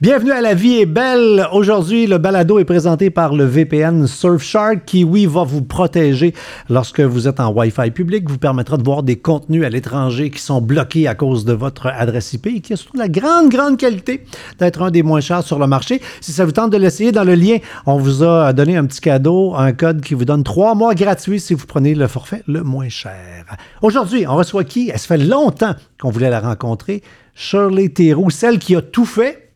Bienvenue à La Vie est belle. Aujourd'hui, le balado est présenté par le VPN Surfshark qui, oui, va vous protéger lorsque vous êtes en Wi-Fi public, vous permettra de voir des contenus à l'étranger qui sont bloqués à cause de votre adresse IP et qui a surtout la grande, grande qualité d'être un des moins chers sur le marché. Si ça vous tente de l'essayer, dans le lien, on vous a donné un petit cadeau, un code qui vous donne trois mois gratuits si vous prenez le forfait le moins cher. Aujourd'hui, on reçoit qui? Ça fait longtemps qu'on voulait la rencontrer. Shirley Theroux, celle qui a tout fait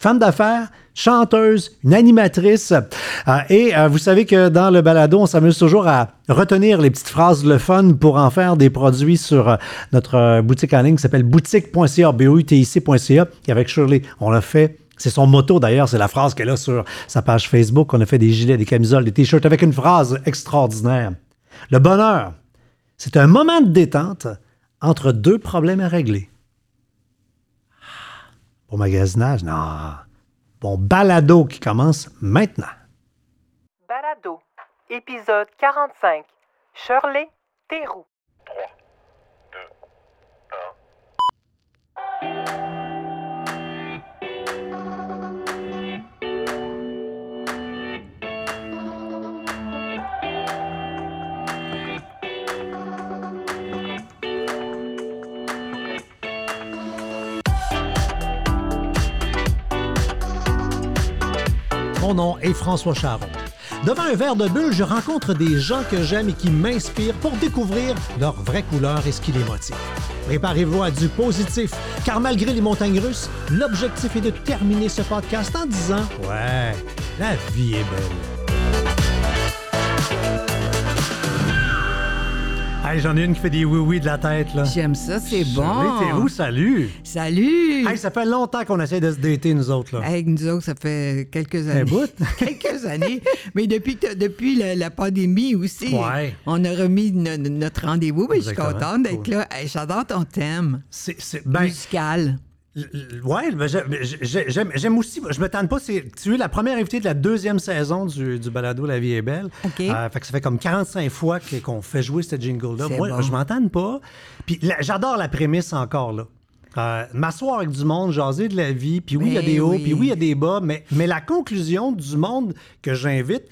femme d'affaires, chanteuse, une animatrice. Euh, et euh, vous savez que dans le balado, on s'amuse toujours à retenir les petites phrases le fun pour en faire des produits sur euh, notre boutique en ligne qui s'appelle boutique.ca, B-O-U-T-I-C.ca. Et avec Shirley, on l'a fait. C'est son motto d'ailleurs, c'est la phrase qu'elle a sur sa page Facebook. On a fait des gilets, des camisoles, des t-shirts avec une phrase extraordinaire. Le bonheur, c'est un moment de détente entre deux problèmes à régler. Bon magasinage, non. Bon balado qui commence maintenant. Balado, épisode 45. Shirley Théroux. Mon nom est François Charon. Devant un verre de bulle, je rencontre des gens que j'aime et qui m'inspirent pour découvrir leur vraie couleur et ce qui les motive. Préparez-vous à du positif, car malgré les montagnes russes, l'objectif est de terminer ce podcast en disant Ouais, la vie est belle. Hey, J'en ai une qui fait des oui-oui de la tête, là. J'aime ça, c'est bon. Shirley Théroux, salut! Salut! Hey, ça fait longtemps qu'on essaie de se dater, nous autres, là. Hey, nous autres, ça fait quelques Un années. bout? quelques années. Mais depuis, depuis la, la pandémie aussi, Ouais. on a remis no- no- notre rendez-vous. Mais je suis contente d'être Cool. là. Hey, J'adore ton thème C'est, c'est- ben, musical. Ouais, ben, j'ai- j'ai- j'aime aussi. Je me tente pas. c'est- Tu es la première invitée de la deuxième saison du, du balado La vie est belle. OK. Euh, fait que ça fait comme 45 fois qu'on fait jouer cette jingle-là. Moi, bon. je m'entends pas. Puis j'adore la prémisse encore là. Euh, M'asseoir avec du monde, jaser de la vie, puis oui, il y a Ben des hauts, oui. puis oui, il y a des bas, mais, mais la conclusion du monde que j'invite,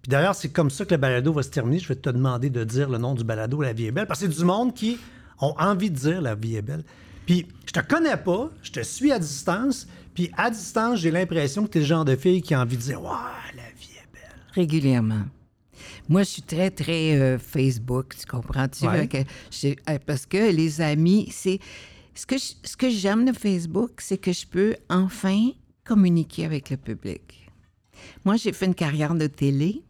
puis d'ailleurs, c'est comme ça que le balado va se terminer. Je vais te demander de dire le nom du balado La vie est belle, parce que c'est du monde qui ont envie de dire La vie est belle. Puis je te connais pas, je te suis à distance, puis à distance, j'ai l'impression que tu es le genre de fille qui a envie de dire Ouais, la vie est belle. Régulièrement. Moi, je suis très, très euh, Facebook, tu comprends-tu? Ouais. Euh, parce que les amis, c'est... Ce que, je- ce que j'aime de Facebook, c'est que je peux enfin communiquer avec le public. Moi, j'ai fait une carrière de télé.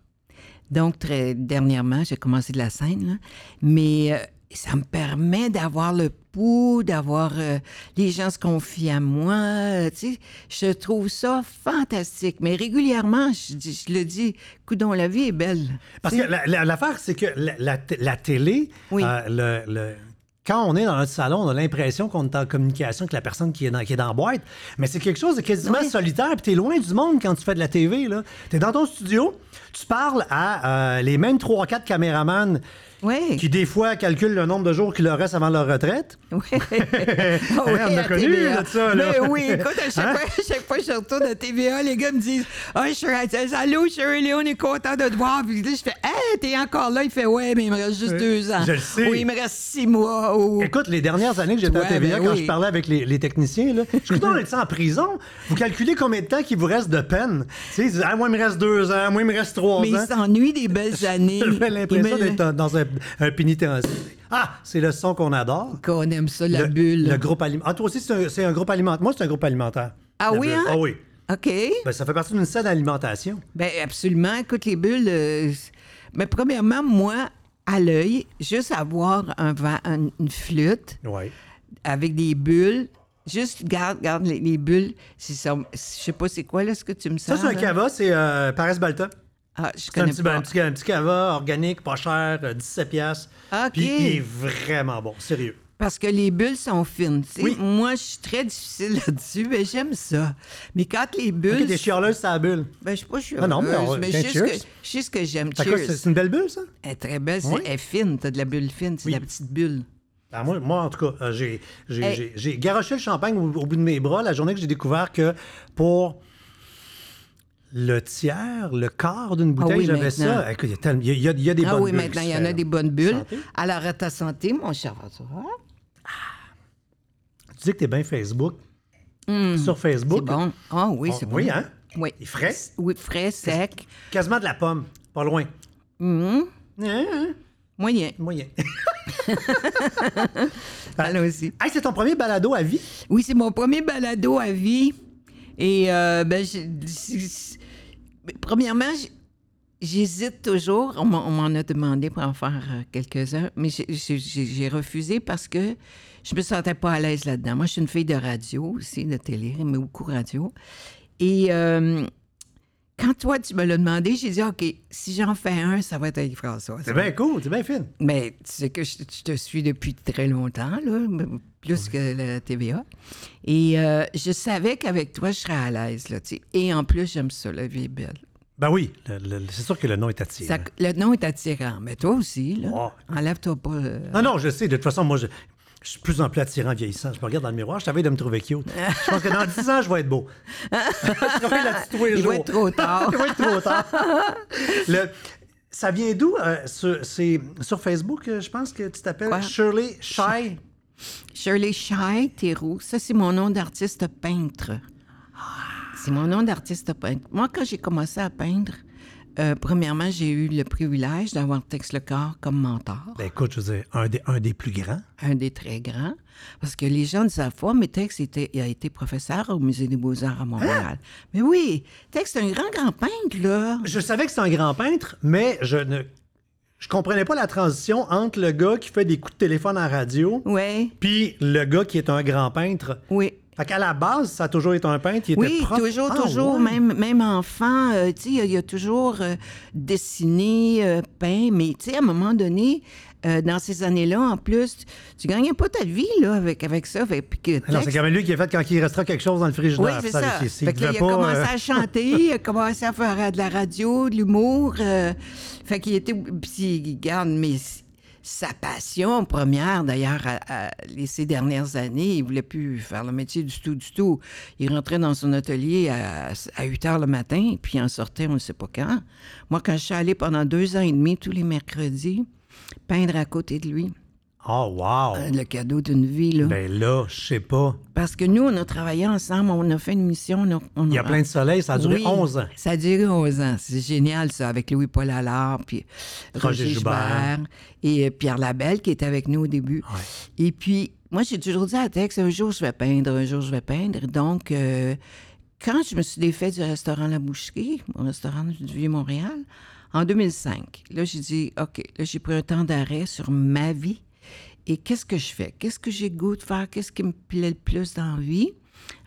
Donc, très dernièrement, j'ai commencé de la scène, là. mais euh, ça me permet d'avoir le pouls, d'avoir euh, les gens se confient à moi. euh, tu sais, je trouve ça fantastique. Mais régulièrement, je, le dis, coudon, la vie est belle. Parce que sais, la- la- l'affaire, c'est que la, télé, Oui. euh, le- le- quand on est dans notre salon, on a l'impression qu'on est en communication avec la personne qui est dans, qui est dans la boîte. Mais c'est quelque chose de quasiment Oui. solitaire. Puis t'es loin du monde quand tu fais de la TV. Tu es dans ton studio, tu parles à euh, les mêmes 3-4 caméramans Oui. qui, des fois, calculent le nombre de jours qu'il leur reste avant leur retraite. Oui. Hein, on a à connu, TVA. là, de ça, là. Mais oui, écoute, à chaque, Hein? fois, à chaque fois que je retourne à TVA, les gars me disent Ah, je suis Allô, Shirley, on est content de te voir. Puis là, je fais Hey, t'es encore là Il fait Ouais, mais il me reste juste deux ans. je le sais. Oui, il me reste six mois. Oh. Écoute, les dernières années que j'étais à Ouais, TVA, ben quand oui. je parlais avec les, les techniciens, là, je suis on est en prison? Vous calculez combien de temps qu'il vous reste de peine? Tu sais, ils disent, ah, moi, il me reste deux ans, moi, il me reste trois mais ans. il s'ennuie des belles années. J'ai l'impression d'être dans un, un pénitencier. Ah, c'est le son qu'on adore. Qu'on aime ça, la le, bulle. Le groupe alimentaire. Ah, toi aussi, c'est un, groupe alimentaire. Moi, c'est un groupe alimentaire. Ah oui, hein? Ah oui. OK. Ben, ça fait partie d'une saine alimentation. Ben absolument. Écoute, les bulles. euh, mais premièrement, moi, à l'œil, juste avoir un, un- une flûte avec des bulles. Juste garde, garde les, les bulles. Ça. Je sais pas c'est quoi là ce que tu me Ça, sers. c'est un cava, c'est euh, Paris Balta. Ah, je C'est un petit, pas. un, petit, un petit cava organique, pas cher, euh, 17 piastres. OK. Puis il est vraiment bon, sérieux. Parce que les bulles sont fines. tu sais. Oui. Moi, je suis très difficile là-dessus, mais j'aime ça. Mais quand les bulles. Ok, t'es chialeuse, ça la bulle. Ben, je sais pas, je suis Ah non, mais on- mais je sais cheers. que- je sais ce que j'aime. C'est c'est une belle bulle, ça? Elle est très belle, c'est- elle est fine. T'as de la bulle fine, c'est Oui. la petite bulle. Ben, moi, moi, en tout cas, euh, j'ai, Hey. garoché le champagne au, au bout de mes bras la journée que j'ai découvert que pour le tiers, le quart d'une bouteille, Ah oui, j'avais maintenant. ça. Il y a, y y des Ah bonnes oui, bulles maintenant, qui il y en a des bonnes bulles. Santé. Alors, à ta santé, mon cher François. Tu dis que t'es bien Facebook. Sur C'est Facebook? bon. Ah oui, c'est Oh, bon. oui, hein? Oui. Il est frais? Oui, frais, sec. Quasiment de la pomme. Pas loin. Mhm. Hein, Moyen. moyen. Allons aussi. hey, c'est ton premier balado à vie? Oui, c'est mon premier balado à vie. Et, euh, ben, premièrement, j'hésite toujours. On m'en a demandé pour en faire euh, quelques-uns, mais j'ai refusé parce que je me sentais pas à l'aise là-dedans. Moi, je suis une fille de radio aussi, de télé, mais beaucoup radio. Et euh, quand toi, tu me l'as demandé, j'ai dit, OK, si j'en fais un, ça va être avec François. C'est bien cool, c'est bien fine. Mais tu sais que je, je te suis depuis très longtemps, là, plus que la TVA. Et euh, je savais qu'avec toi, je serais à l'aise. Là, tu sais. Et en plus, j'aime ça, la vie est belle. Ben oui, c'est sûr que le nom est attirant. Ça- le nom est attirant. Mais toi aussi, là. Oh. Enlève-toi pas. euh, Non, non, je sais. De toute façon, moi, je, je suis de plus en plus attirant vieillissant. Je me regarde dans le miroir, je savais de me trouver cute. Je pense que dans 10 ans, je vais être beau. je travaille là-dessus tous les Il jours. va être trop tard. Il va être trop tard. Le- ça vient d'où? euh, sur- c'est sur Facebook, euh, je pense que tu t'appelles Quoi? Shirley Shy. Shirley Shy Théroux, ça, c'est mon nom d'artiste peintre. C'est mon nom d'artiste peintre. Moi, quand j'ai commencé à peindre, euh, premièrement, j'ai eu le privilège d'avoir Tex Le Corps comme mentor. Ben écoute, je veux dire, un des, un des plus grands. un des très grands, parce que les gens ne savent pas, mais Tex était, il a été professeur au Musée des Beaux-Arts à Montréal. Mais oui, Tex, c'est un grand, grand peintre, là. Je savais que c'était un grand peintre, mais je ne je comprenais pas la transition entre le gars qui fait des coups de téléphone en radio Oui, puis le gars qui est un grand peintre. oui. Fait qu'à la base, ça a toujours été un peintre. Il était Oui, prof. toujours, Ah, toujours, ouais. même, même enfant, euh, tu sais, il a- toujours euh, dessiné, euh, peint, mais tu sais, à un moment donné, dans ces années-là, en plus, tu, gagnais pas ta vie, là, avec, avec ça. Fait, que Non, c'est quand même lui qui a fait quand il restera quelque chose dans le frigidaire. Oui, c'est ça. Fait que là, devait il a pas, commencé à chanter, il a commencé à faire de la radio, de l'humour. fait qu'il était... Puis, regarde, mais sa passion première, d'ailleurs, à, ces dernières années, il voulait plus faire le métier du tout, du tout. Il rentrait dans son atelier à, à 8 heures le matin, puis en sortait on ne sait pas quand. Moi, quand je suis allée pendant deux ans et demi, tous les mercredis, peindre à côté de lui, Oh, wow! euh, le cadeau d'une vie, là. Ben là, je sais pas. Parce que nous, on a travaillé ensemble, on a fait une mission. on a- on Il y a plein de soleil, ça a duré oui, 11 ans. Ça a duré 11 ans. C'est génial, ça, avec Louis-Paul Allard, puis Roger Roger Joubert. Joubert et euh, Pierre Labelle, qui était avec nous au début. Et puis, moi, j'ai toujours dit à Tex, un jour, je vais peindre, un jour, je vais peindre. Donc, euh, quand je me suis défait du restaurant La Boucherie, mon restaurant du Vieux-Montréal, en 2005, là, j'ai dit, OK, là, j'ai pris un temps d'arrêt sur ma vie. Et qu'est-ce que je fais? Qu'est-ce que j'ai goût de faire? Qu'est-ce qui me plaît le plus dans la vie?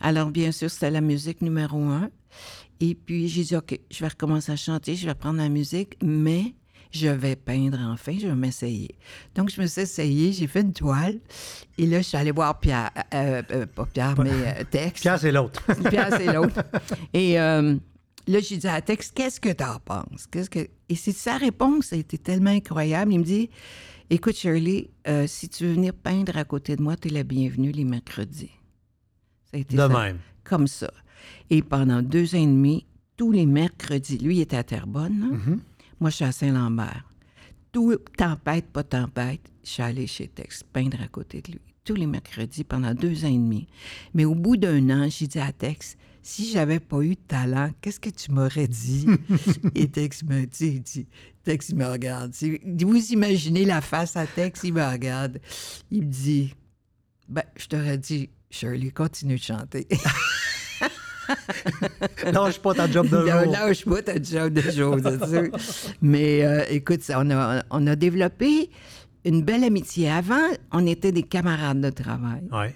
Alors, bien sûr, c'était la musique numéro un. Et puis, j'ai dit, OK, je vais recommencer à chanter, je vais prendre la musique, mais je vais peindre enfin, je vais m'essayer. Donc, je me suis essayée, j'ai fait une toile. Et là, je suis allée voir Pierre, euh, euh, pas Pierre, mais euh, Tex. Pierre, c'est l'autre. Pierre, c'est l'autre. Et là, j'ai dit à Tex, qu'est-ce que t'en penses? Qu'est-ce que... Et c'est sa réponse a été tellement incroyable. Il me dit, écoute, Shirley, euh, si tu veux venir peindre à côté de moi, t'es la bienvenue les mercredis. Ça a été De ça. même. Comme ça. Et pendant deux ans et demi, tous les mercredis, lui, il était à Terrebonne. hein? Mm-hmm. Moi, je suis à Saint-Lambert. Tout, tempête, pas tempête, je suis allée chez Tex peindre à côté de lui. Tous les mercredis pendant deux ans et demi. Mais au bout d'un an, j'ai dit à Tex, si j'avais pas eu de talent, qu'est-ce que tu m'aurais dit? et Tex me dit, Tex, me regarde. Vous imaginez la face à Tex, il me regarde. Il me dit, ben, je t'aurais dit, Shirley, continue de chanter. Lâche pas ta job de Non, jour. lâche pas ta job de jour, c'est sûr. Mais euh, écoute, ça, on, a, on a développé une belle amitié. Avant, on était des camarades de travail. Ouais.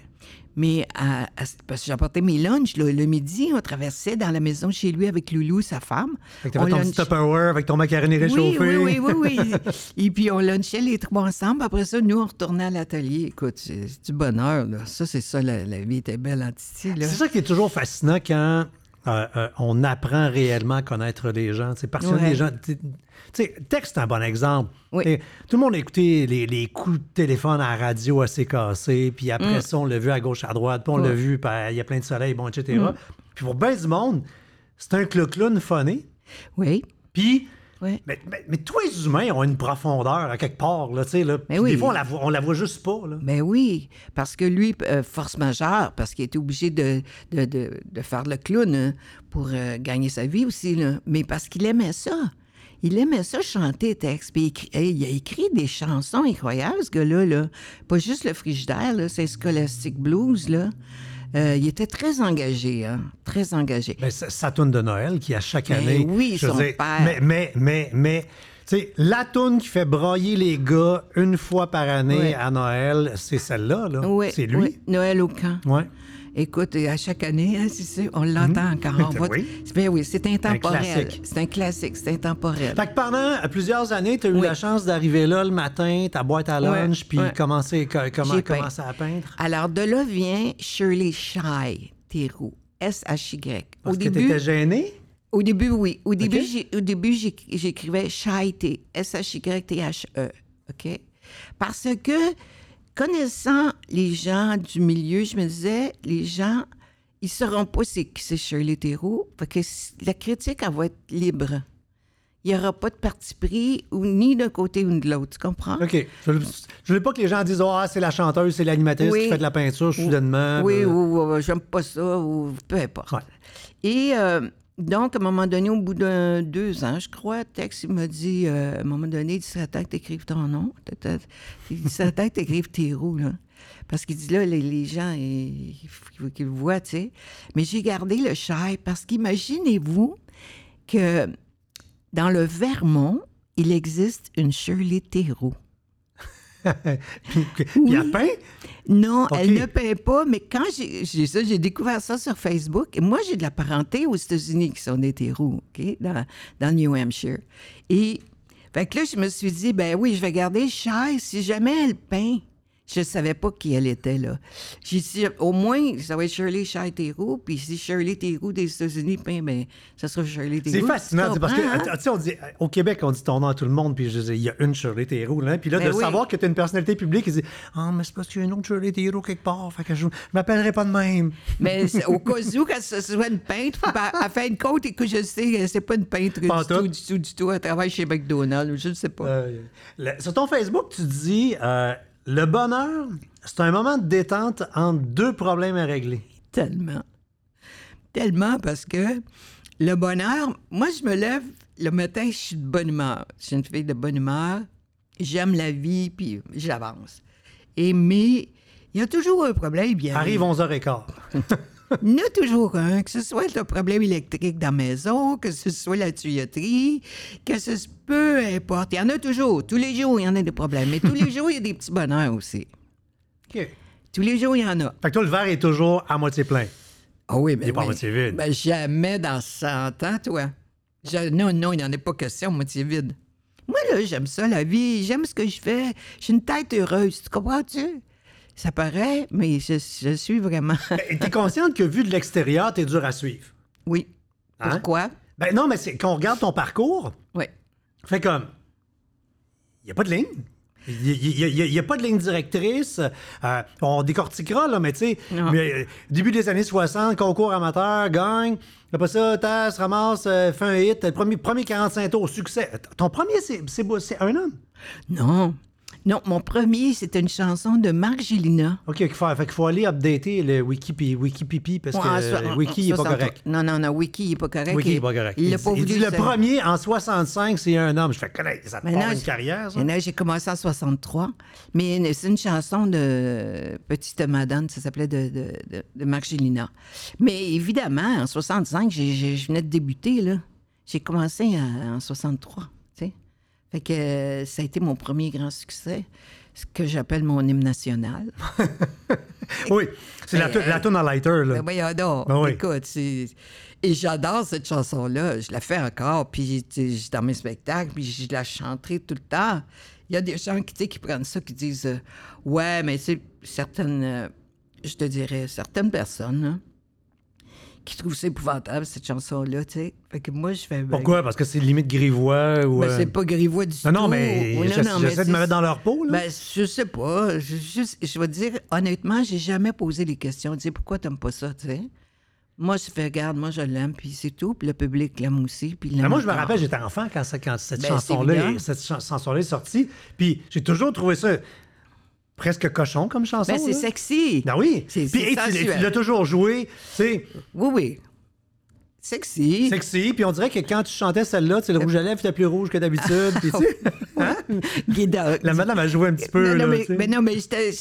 Mais à- à- parce que j'apportais mes lunchs le midi, on traversait dans la maison chez lui avec Loulou, sa femme. Fait que On ton lunch- Tupperware avec ton macaroni réchauffé. oui, oui, oui, oui. Et puis on lunchait les trois ensemble. Après ça, nous, on retournait à l'atelier. Écoute, c'est du bonheur. Là. Ça, c'est ça, la, la vie était belle en Titi. C'est ça qui est toujours fascinant quand euh, euh, on apprend réellement à connaître les gens. C'est parce que Ouais. les gens. Tu sais, texte, c'est un bon exemple. Oui. Tout le monde a écouté les, les coups de téléphone à la radio assez cassés, puis après ça, on l'a vu à gauche, à droite, puis on l'a Mm. Vu, puis il y a plein de soleil, bon, etc. Puis pour bien du monde, c'est un clou-clown phoné. Oui, Puis, mais, mais- mais tous les humains ont une profondeur à quelque part, là, tu sais, là. Oui. Des fois, on la, voit, on la voit juste pas, là. Ben oui, parce que lui, euh, force majeure, parce qu'il était obligé de, de, de- de faire le clown hein, pour euh, gagner sa vie aussi, là. mais parce qu'il aimait ça. Il aimait ça chanter texte. Puis il a écrit des chansons incroyables, ce gars-là. Là. Pas juste le frigidaire, là, c'est Scholastic Blues. Là. Euh, il était très engagé, hein, très engagé. Ben, sa, toune de Noël qui, à chaque Ben année. oui, je son dire, père. Mais, mais, mais, mais, tu sais, la toune qui fait brailler les gars une fois par année à Noël, c'est celle-là, là. Oui, c'est lui? oui, Noël au camp. Ouais. Écoute, à chaque année, hein, on l'entend encore. On va- Oui. Ben oui, c'est intemporel. classique. C'est un classique, c'est intemporel. Fait que pendant plusieurs années, tu as eu Oui. la chance d'arriver là le matin, ta boîte à lunch, puis commencer, co- comment, commencer à peindre? Alors, de là vient Shirley Shy Théroux, S-H-Y. Au Parce que début, t'étais gêné. au début, oui. Au début, au j'écrivais Shy T, S-H-Y-T-H-E. OK? Parce que, connaissant les gens du milieu, je me disais, les gens, ils sauront pas c'est qui c'est Shirley. Fait que la critique, elle va être libre. Il n'y aura pas de parti pris, ou ni d'un côté ou de l'autre. Tu comprends? OK. Je ne veux pas que les gens disent Ah, c'est la chanteuse, c'est l'animatrice Oui. qui fait de la peinture soudainement. Oui, Euh, ou, ou, j'aime pas ça, ou peu importe. Ouais. Et euh, donc, à un moment donné, au bout d'un deux ans, je crois, Tex, il m'a dit, euh, à un moment donné, il dit, temps que t'écrives ton nom. Il dit, temps que t'écrives tes. Parce qu'il dit, là, les, gens, il faut qu'ils le voient, tu sais. Mais j'ai gardé le chai parce qu'imaginez-vous que dans le Vermont, il existe une Shirley Théroux. Puis elle peint? Non, elle ne paie pas, mais quand j'ai ça, j'ai découvert ça sur Facebook. Et moi, j'ai de la parenté aux États-Unis qui sont des terreaux, OK, dans, dans le New Hampshire. Et fait que là, je me suis dit, ben oui, je vais garder Shai si jamais elle peint. Je ne savais pas qui elle était, là. J'ai dit, au moins, ça va être Shirley Shai puis si Shirley Théroux des États-Unis peint, ben ça sera Shirley C'est Théroux. fascinant, c'est parce que, hein? tu sais, on dit, au Québec, on dit ton nom à tout le monde, puis je dis, il y a une Shirley Théroux, là. Puis là, Ben de oui. savoir que tu as une personnalité publique, ils disent, ah, mais c'est parce qu'il y a une autre Shirley Théroux quelque part, fait que je, je m'appellerai pas de même. Mais c'est- au cas où, quand ce soit une peintre, elle fait une côte et que je sais, c'est pas une peintre Pas du tout. tout, du tout, du tout. Elle travaille chez McDonald's, je ne sais pas. Euh, sur ton Facebook, tu dis, euh, le bonheur, c'est un moment de détente entre deux problèmes à régler. Tellement. Tellement parce que le bonheur, moi, je me lève le matin, je suis de bonne humeur. Je suis une fille de bonne humeur. J'aime la vie, puis j'avance. Et mais, il y a toujours un problème. Bien Arrive 11h15. Il y en a toujours un, que ce soit le problème électrique dans la maison, que ce soit la tuyauterie, que ce soit peu importe. Il y en a toujours. Tous les jours, il y en a des problèmes. Mais tous les jours, il y a des petits bonheurs aussi. OK. Tous les jours, il y en a. Fait que toi, le verre est toujours à moitié plein. Ah oui, mais. Il est pas à moitié vide. Ben, jamais dans 100 ans, toi. Je- non, non, il n'y en a pas question, moitié vide. Moi, là, j'aime ça, la vie. J'aime ce que je fais. J'ai une tête heureuse. Tu comprends-tu? Ça paraît, mais je, je suis vraiment. Ben, T'es consciente que vu de l'extérieur, t'es dur à suivre. oui. Hein? Pourquoi? Ben non, mais c'est qu'on regarde ton parcours, Oui. fait comme, il n'y a pas de ligne. Il n'y a, pas de ligne directrice. Euh, on décortiquera, là, mais tu sais, mais, euh, début des années 60, concours amateur, gagne. Après ça, tasse, ramasse, euh, fait un hit. Le premier, premier 45 tours, succès. Ton premier, c'est c'est beau- c'est un homme? Non. Non, mon premier, c'était une chanson de Marc Gélina. OK, il faut, fait faut aller updater le Wiki, Wikipipi parce que euh, Wiki n'est pas 63. correct. Non, non, non, Wiki, n'est pas correct. Wiki n'est pas correct. Il pas il dit le premier en 65, c'est un homme. Je fais connaître, ça te part une carrière, ça. J'ai commencé en 63. Mais c'est une chanson de Petite Madame, ça s'appelait de, de, de, de Marc Gélina. Mais évidemment, en 65, j'ai- j'ai- je venais de débuter, là. J'ai commencé en, en 63, tu sais. Fait que euh, ça a été mon premier grand succès, ce que j'appelle mon hymne national. Oui, c'est la, la toune à lighter, là. Ben voyons donc. Ben oui. Écoute. Et j'adore cette chanson-là. Je la fais encore, puis dans mes spectacles, puis je la chanterai tout le temps. Il y a des gens qui prennent ça, qui disent euh, Ouais, mais c'est certaines, euh, je te dirais, certaines personnes hein, qui trouvent ça épouvantable, cette chanson-là, tu sais. Fait que moi, je fais... ben, Pourquoi? Parce que c'est limite grivois ou... Ben, euh, c'est pas grivois du Non, non, tout. mais non, mais j'essaie de me mettre dans leur peau, là. Ben, je sais pas. Je, juste- je vais te dire, honnêtement, j'ai jamais posé les questions. Tu sais, pourquoi t'aimes pas ça, tu sais? Moi, je fais, regarde, moi, je l'aime, puis c'est tout. Puis le public l'aime aussi, puis Mais moi, je me rappelle, j'étais enfant quand, ça- quand cette Ben, chanson-là est, évident. cette chan- chanson-là est sortie. Puis j'ai toujours trouvé ça presque cochon comme chanson. Ben, c'est sexy. Ben oui. C'est- Puis et tu- l'as toujours joué, tu sais, Oui, oui. Sexy. sexy. Puis on dirait que quand tu chantais celle-là, tu sais, le rouge à lèvres était plus rouge que d'habitude. puis tu sais, hein? La madame a joué un petit peu. non, non, là, mais, non, mais j'étais-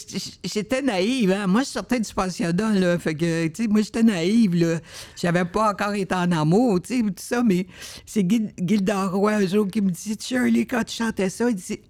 j'étais naïve. Hein? Moi, je sortais du pensionnat, là. Fait que, tu sais, moi, j'étais naïve, là. J'avais pas encore été en amour, tu sais, tout ça, mais c'est Gilda Roy, un jour, qui me dit Shirley, quand tu chantais ça, il dit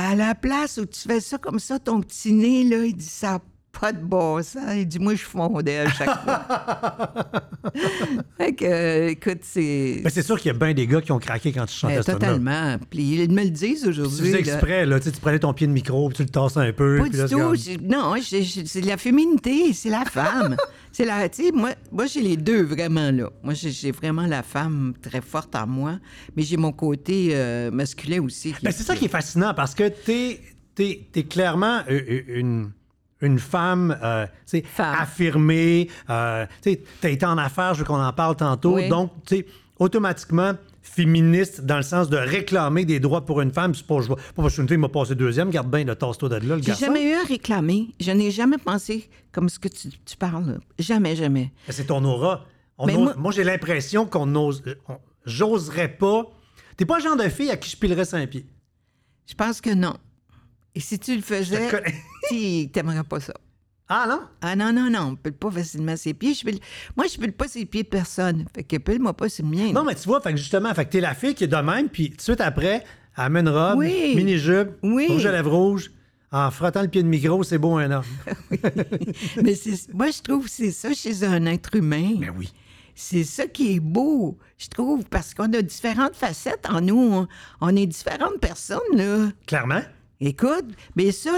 À la place où tu fais ça comme ça, ton petit nez, là, il dit Ça pas de bon sens. Il dit Moi, je fondais à chaque fois. fait que, euh, écoute, c'est. Mais c'est sûr qu'il y a bien des gars qui ont craqué quand tu chantais Euh, totalement. Puis ils me le disent Tu aujourd'hui. faisais là. exprès, là, tu tu prenais ton pied de micro, puis tu le tasses un peu. Pas du là, c'est tout. comme- Non, c'est la féminité, c'est la femme. c'est la, tu sais, moi, moi j'ai les deux vraiment là. Moi, j'ai vraiment la femme très forte en moi, mais j'ai mon côté euh, masculin aussi. Ben, c'est ça qui est fascinant parce que t'es es, es clairement euh, euh, une, une femme, euh, Femme. affirmée. Euh, tu t'as été en affaires, je veux qu'on en parle tantôt. Oui. Donc, tu sais, automatiquement féministe dans le sens de réclamer des droits pour une femme. C'est pas, je pas fille m'a passé deuxième, garde bien le tasse-toi de là, le J'ai jamais eu à réclamer. Je n'ai jamais pensé comme ce que tu, tu parles. là. Jamais, jamais. C'est ton aura. On ose- moi- moi, j'ai l'impression qu'on n'ose. on- J'oserais pas. T'es pas le genre de fille à qui je pilerais un pied. Je pense que non. Et si tu le faisais, T'aimerais pas ça. Ah non? Ah non, non, non, on pile pas facilement ses pieds. Je Moi, je pile pas ses pieds de personne. Fait que pile-moi pas sur le mien. Non, mais tu vois, fait que justement, fait que t'es la fille qui est de même, puis tout de suite après, elle amène une robe, Oui. mini-jupe, Oui. rouge à lèvres rouge, en frottant le pied de micro, c'est beau un homme. Mais c'est- moi, je trouve que c'est ça chez un être humain. Ben oui. C'est ça qui est beau, je trouve, parce qu'on a différentes facettes en nous. On, on est différentes personnes, là. Clairement. Écoute, mais ça,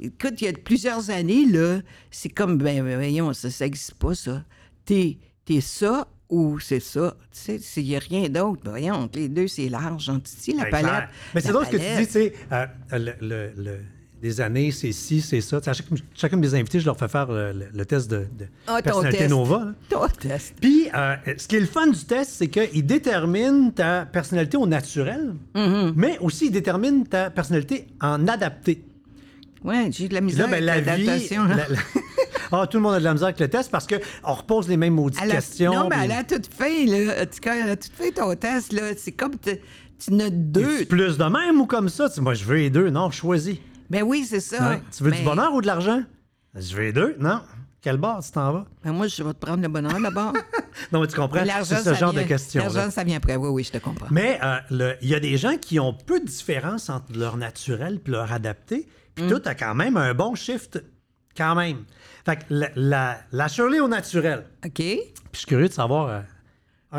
écoute, il y a plusieurs années, là, c'est comme, ben, ben, voyons, ça, n'existe pas, ça. T'es, t'es ça ou c'est ça. Tu sais, il n'y a rien d'autre. Ben, voyons, les deux, c'est large. Tu sais, la Ben, palette. clair. Mais c'est drôle ce que tu dis, tu sais, euh, le, le- le- des années, c'est ci, c'est ça. À chaque- chacun de mes invités, je leur fais faire le, le- le test de, de Ah, ton personnalité test. Nova. là. Ton test. Puis, euh, ce qui est le fun du test, c'est qu'il détermine ta personnalité au naturel, Mm-hmm. mais aussi il détermine ta personnalité en adapté. Ouais, j'ai de la misère là, ben, la avec vie. l'adaptation. là. la- la- Ah, tout le monde a de la misère avec le test parce qu'on repose les mêmes maudites Elle a- questions. non, mais puis- elle a tout fait, là. En tout cas, elle a tout fait ton test, là. C'est comme t- tu n'as deux. Plus de même ou comme ça? Tu moi, je veux les deux. Non, choisis. Ben oui, c'est ça. Ouais. Tu veux Mais- du bonheur ou de l'argent? Je veux les deux. Non. Quel bord tu t'en vas? Ben moi, je vais te prendre le bonheur d'abord. Non, mais tu comprends? C'est ce genre vient- de questions. L'argent, ça vient après. Oui, oui, je te comprends. Mais euh, il y a des gens qui ont peu de différence entre leur naturel et leur adapté. Puis Mm. toi, tu as quand même un bon shift. Quand même. Fait que la, la, la Shirley au naturel. OK? Puis je suis curieux de savoir euh,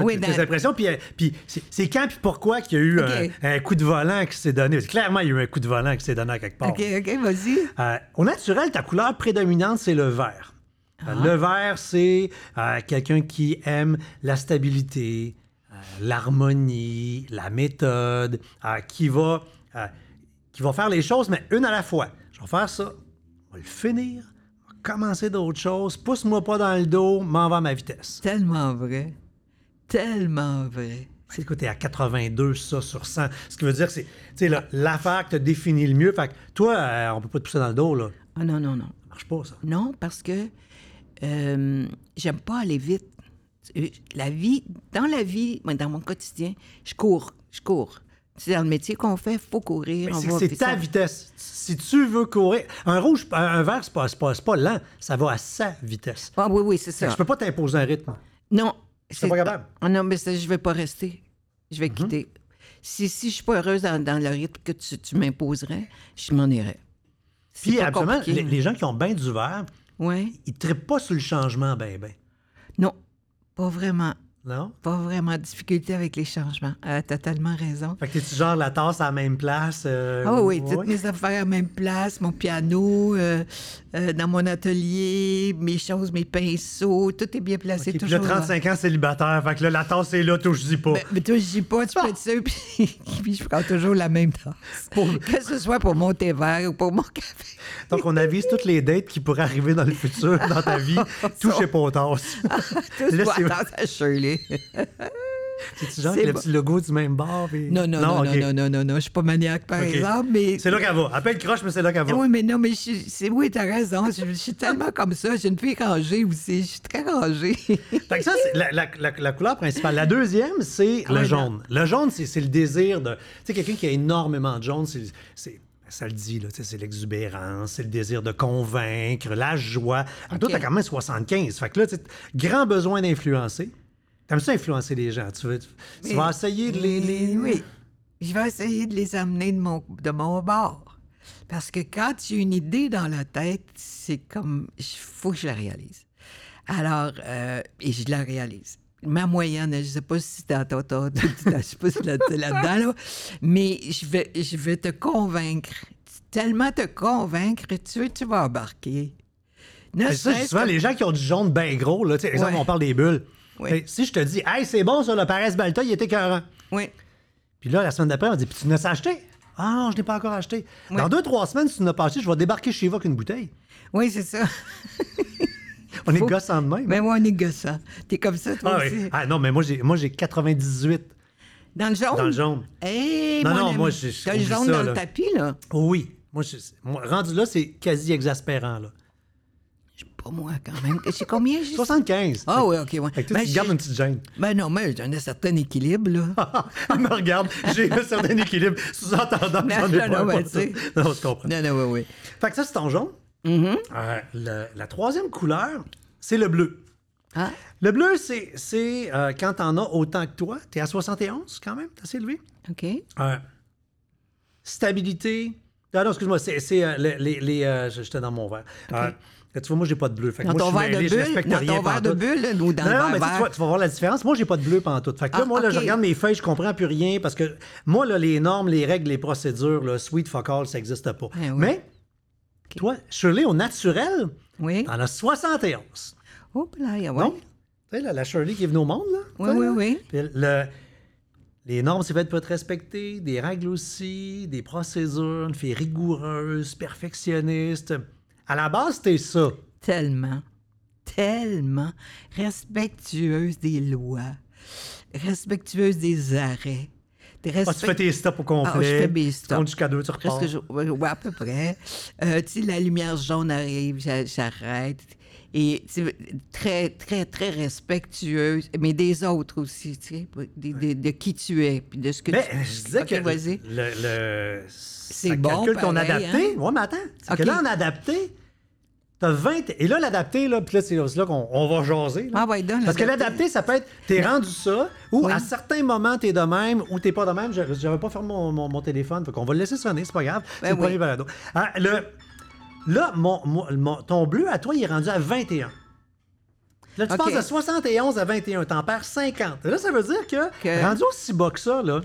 Oui, de tes dans- impressions. Puis, euh, puis c'est quand puis pourquoi qu'il y a eu OK. un, un coup de volant qui s'est donné? Clairement, il y a eu un coup de volant qui s'est donné à quelque part. OK, OK, vas-y. Euh, au naturel, ta couleur prédominante, c'est le vert. Euh, Ah. Le vert, c'est euh, quelqu'un qui aime la stabilité, euh, l'harmonie, la méthode, euh, qui, va, euh, qui va faire les choses, mais une à la fois. Je vais faire ça, je vais le finir, je vais commencer d'autres choses, pousse-moi pas dans le dos, m'en va à ma vitesse. Tellement vrai. Tellement vrai. C'est écoute, t'es à 82, ça, sur 100. Ce qui veut dire que c'est, tu sais, là, l'affaire que t'as défini le mieux. Fait que toi, euh, on peut pas te pousser dans le dos, là. Ah non, non, non. Ça marche pas, ça. Non, parce que euh, j'aime pas aller vite. La vie, dans la vie, dans mon quotidien, je cours, je cours. C'est dans le métier qu'on fait, il faut courir. C'est ta ça- vitesse. Si tu veux courir, un rouge, un, vert, c'est pas, pas, pas lent. Ça va à sa vitesse. Ah oui, oui, c'est ça. Je peux pas t'imposer un rythme. Non. C'est pas capable. Ah non, mais je vais pas rester. Je vais quitter. Si, si je suis pas heureuse dans, dans le rythme que tu, tu m'imposerais, je m'en irais. Puis, absolument, les, les gens qui ont bien du vert, Ouais. ils ne trippent pas sur le changement, ben, ben. Non, pas vraiment. Non? Pas vraiment de difficulté avec les changements. A totalement raison. Fait que t'es-tu genre la tasse à la même place? euh, Ah oui, ouais? toutes mes affaires à la même place, mon piano, euh, euh, dans mon atelier, mes choses, mes pinceaux, tout est bien placé toujours. là. 35 ans célibataire. Fait que là, la tasse est là, touche dis pas. Mais, mais toi, je dis pas, tu peux être sûr, puis, puis je prends toujours la même tasse. Pour- Que ce soit pour mon thé vert ou pour mon café. Donc, on avise toutes les dates qui pourraient arriver dans le futur, dans ta vie. Touchez pas aux tasses. C'est- tasse à Shirley. C'est-tu genre C'est avec le petit logo du même bar? puis- Non, non, non, non, non, non, non, non, je suis pas maniaque, par exemple, mais... C'est là qu'elle va. Elle peut être croche, mais c'est là qu'elle va. Oui, mais non, mais c'est oui, t'as raison. Je, je suis tellement comme ça. J'ai une fille rangée aussi. Je suis très rangée. Fait que ça, c'est la, la- la- la couleur principale. La deuxième, c'est le jaune. Le jaune, c'est c'est le désir de. Tu sais, quelqu'un qui a énormément de jaune, c'est. ça le dit, là, c'est l'exubérance, c'est le désir de convaincre, la joie. Ah, Toi, Ok. t'as quand même 75. Fait que là, grand besoin d'influencer. T'aimes ça influencer les gens. Tu, veux, tu Mais- vas essayer de les. les- Oui. Je vais essayer de les amener de mon, de mon bord. Parce que quand tu as une idée dans la tête, c'est comme. Il faut que je la réalise. Alors, euh, et je la réalise. Ma moyenne, je ne sais pas si t'as- je sais pas si là-dedans, là, mais je vais, je vais te convaincre. Tellement te convaincre, tu, tu vas embarquer. Ne ça, souvent, que- les gens qui ont du jaune bien gros, là, tu exemple, Ouais. on parle des bulles. Oui. Fait, Si je te dis, hey, c'est bon, ça, le Paris Balta, il était écœurant. Oui. Puis là, la semaine d'après, on dit, puis tu n'as acheté? Ah non, je n'ai pas encore acheté. Oui. Dans deux, trois semaines, si tu n'as pas acheté, je vais débarquer chez vous avec une bouteille. Oui, c'est ça. On est gossant de même. Mais moi, on est gossant. T'es comme ça, toi ah, aussi. oui. Ah non, mais moi, j'ai, moi, j'ai 98 Dans le jaune? dans le jaune. Hey, Non, mon non, ami, moi, je- je T'as le jaune ça, dans là. le tapis, là? Oui. Moi, je- moi, rendu là, c'est quasi exaspérant. Là. Pas moi, quand même. C'est combien, juste? 75. Ah oui, OK. Fait que Ben, tu gardes une petite gêne. Ben non, mais j'en ai un certain équilibre, là. Elle me regarde, j'ai un certain équilibre, sous-entendant que j'en ai non, pas. non. Non, je comprends. non, non, oui, oui. Fait que ça, c'est ton jaune. Mm-hmm. Euh, le- la troisième couleur, c'est le bleu. Ah, Le bleu, c'est, euh, quand t'en as autant que toi. T'es à 71 quand même, t'es assez élevé. OK. Euh, stabilité. Ah non, excuse-moi, c'est, les. les- les, euh, j'étais dans mon verre. Tu vois, moi, j'ai pas de bleu. Fait que Dans moi, ton je suis verre de bulle? respecte Dans rien ton verre de pantoute. bulle ou dans non, le non, mais tu, vert? tu vas, voir la différence. Moi, j'ai pas de bleu pantoute. Fait que là, Ah, moi, là, je regarde mes feuilles, je comprends plus rien parce que moi, là, les normes, les règles, les procédures, le sweet fuck all, ça n'existe pas. Eh oui. Mais, toi, Shirley, au naturel, Oui. t'en as 71. Oh, là, ouais. Non? Tu sais, la, la Shirley qui est venue au monde, là. Oui, oui, là. oui. Puis le- les normes, c'est fait pour être respecté, des règles aussi, des procédures, une fille rigoureuse, perfectionniste. À la base, t'es ça. Tellement, tellement respectueuse des lois, respectueuse des arrêts. de Ah, tu respect- fais tes stops au complet. Ah, je fais mes Tu stops. comptes jusqu'à deux, tu repars. Je- ouais, à peu près. Euh, tu sais, la lumière jaune arrive, j'a- j'arrête. Et très, très, très respectueuse, mais des autres aussi, tu sais, de, de- de qui tu es, puis de ce que Mais tu je disais que le, le, C'est bon, calcule ton adapté. hein? Ouais, mais attends. C'est Ok. que là, en adapté, t'as 20. Et là, l'adapté, là, puis là, c'est c'est là qu'on on va jaser. là. Ah ouais, donne Parce que l'adapté. ça peut être, t'es rendu ça, ou Oui. à certains moments, t'es de même, ou t'es pas de même. Je- J'avais pas fermé mon, mon, mon téléphone, fait qu'on va le laisser sonner, c'est pas grave. c'est Ben le oui. premier balado. Ah, le, là, mon, ton bleu à toi, il est rendu à 21. Là, tu passes de 71 à 21, t'en perds 50. Là, ça veut dire que, rendu aussi bas que ça, là,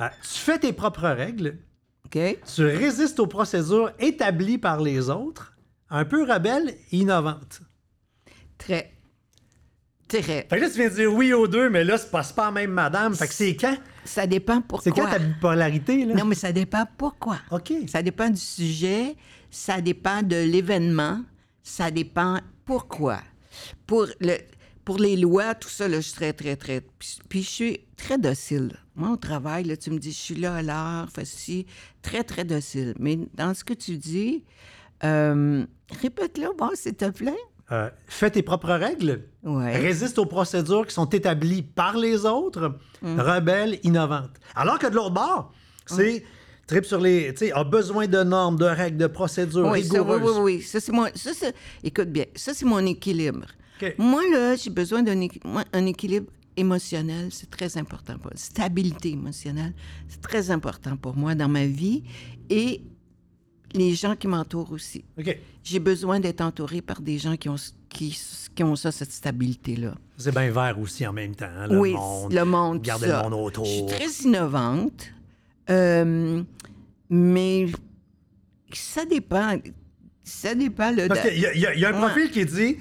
euh, tu fais tes propres règles, OK? tu résistes aux procédures établies par les autres, un peu rebelle et innovante. Très. Très. Fait que là, tu viens de dire oui aux deux, mais là, c'est pas, c'est pas même madame. Fait que c'est quand? Ça dépend C'est pourquoi. quand ta bipolarité, là? Non, mais ça dépend pourquoi. OK. Ça dépend du sujet, ça dépend de l'événement, ça dépend pourquoi. Pour, le, pour les lois, tout ça, là, je suis très, très, très... Puis, puis je suis très docile. Moi, au travail, là, tu me dis, je suis là à l'heure, ci, très, très docile. Mais dans ce que tu dis, euh, répète-le, bon, s'il te plaît. Euh, fais tes propres règles. Ouais. Résiste aux procédures qui sont établies par les autres. Rebelle, innovante. Alors que de l'autre bord, c'est trip sur les. Tu sais, a besoin de normes, de règles, de procédures Oui, ça, oui, rigoureuses. oui, oui. Ça, c'est mon. Ça, écoute bien, ça, c'est mon équilibre. Moi, là, j'ai besoin d'un équi- moi, un équilibre émotionnel. C'est très important pour Stabilité émotionnelle, c'est très important pour moi dans ma vie et les gens qui m'entourent aussi. J'ai besoin d'être entourée par des gens qui, ont, qui, qui ont ça, cette stabilité-là. C'est bien vert aussi en même temps. hein, Le oui, monde. le monde. Garder ça. le monde autour. Je suis très innovante, euh, mais ça dépend. Ça dépend. Là, Parce qu'il y, a- y y un Ouais. profil qui dit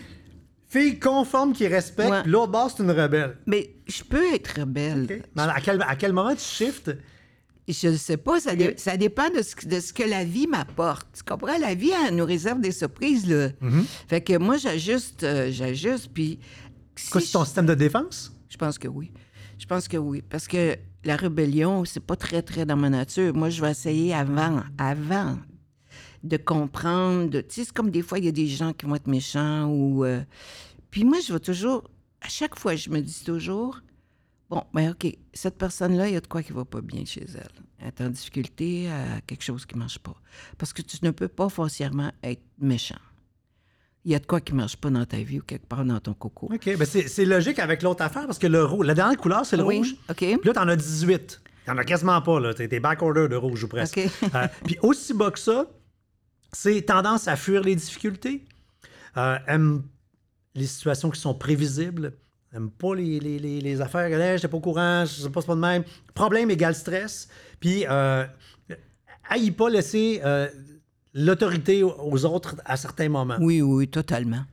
fille conforme qui respecte, Ouais. l'autre bord, c'est une rebelle. Mais je peux être rebelle. Mais à quel, à quel moment tu shiftes? Je ne sais pas, ça, dé- ça dépend de ce, que- de ce que la vie m'apporte. Tu comprends? La vie, elle nous réserve des surprises, là. Mm-hmm. Fait que moi, j'ajuste, euh, j'ajuste, puis... si Quoi, c'est ton je- système de défense? Je pense que oui. Je pense que oui. Parce que la rébellion, c'est pas très, très dans ma nature. Moi, je vais essayer avant, avant de comprendre. de- Tu sais, c'est comme des fois, il y a des gens qui vont être méchants ou. euh, Puis moi, je vais toujours. À chaque fois, je me dis toujours. Bon, ben OK, cette personne-là, il y a de quoi qui va pas bien chez elle. Elle est en difficulté, elle a quelque chose qui marche pas. Parce que tu ne peux pas foncièrement être méchant. Il y a de quoi qui marche pas dans ta vie ou quelque part dans ton coco. OK, ben c'est logique avec l'autre affaire parce que le rouge, la dernière couleur, c'est le Oui, rouge. OK. Puis là, t'en as 18. T'en as quasiment pas, là. T'es backorder de rouge ou presque. OK. Euh, puis aussi bas que ça, c'est tendance à fuir les difficultés. Euh, aime les situations qui sont prévisibles. Aime pas les, les, les, les affaires. Je j'étais pas au courant, je sais pas, c'est pas de même. Problème égale stress. Puis, euh, haït pas laisser euh, l'autorité aux autres à certains moments. Oui, oui, totalement.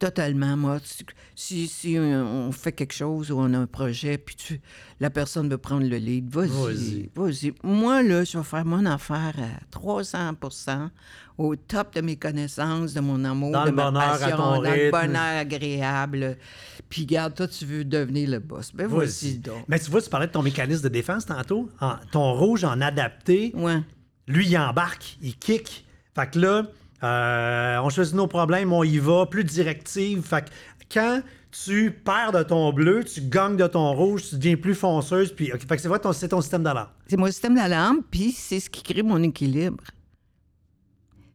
Totalement. Moi, si- on fait quelque chose ou on a un projet, puis tu, la personne veut prendre le lead, vas-y. Vas-y. Moi, là, je vais faire mon affaire à 300% au top de mes connaissances, de mon amour, Dans de le ma bonheur, à passion, ton dans le bonheur agréable. Puis, regarde, toi, tu veux devenir le boss. Ben, Vas-y. donc. Mais tu vois, tu parlais de ton mécanisme de défense tantôt. En- ton rouge en adapté, Ouais. lui, il embarque, il kick. Fait que là, euh, on choisit nos problèmes, on y va, plus directive. Fait que quand tu perds de ton bleu, tu gagnes de ton rouge, tu deviens plus fonceuse. Puis, fait que c'est vrai, ton- c'est ton système d'alarme. C'est mon système d'alarme, puis c'est ce qui crée mon équilibre.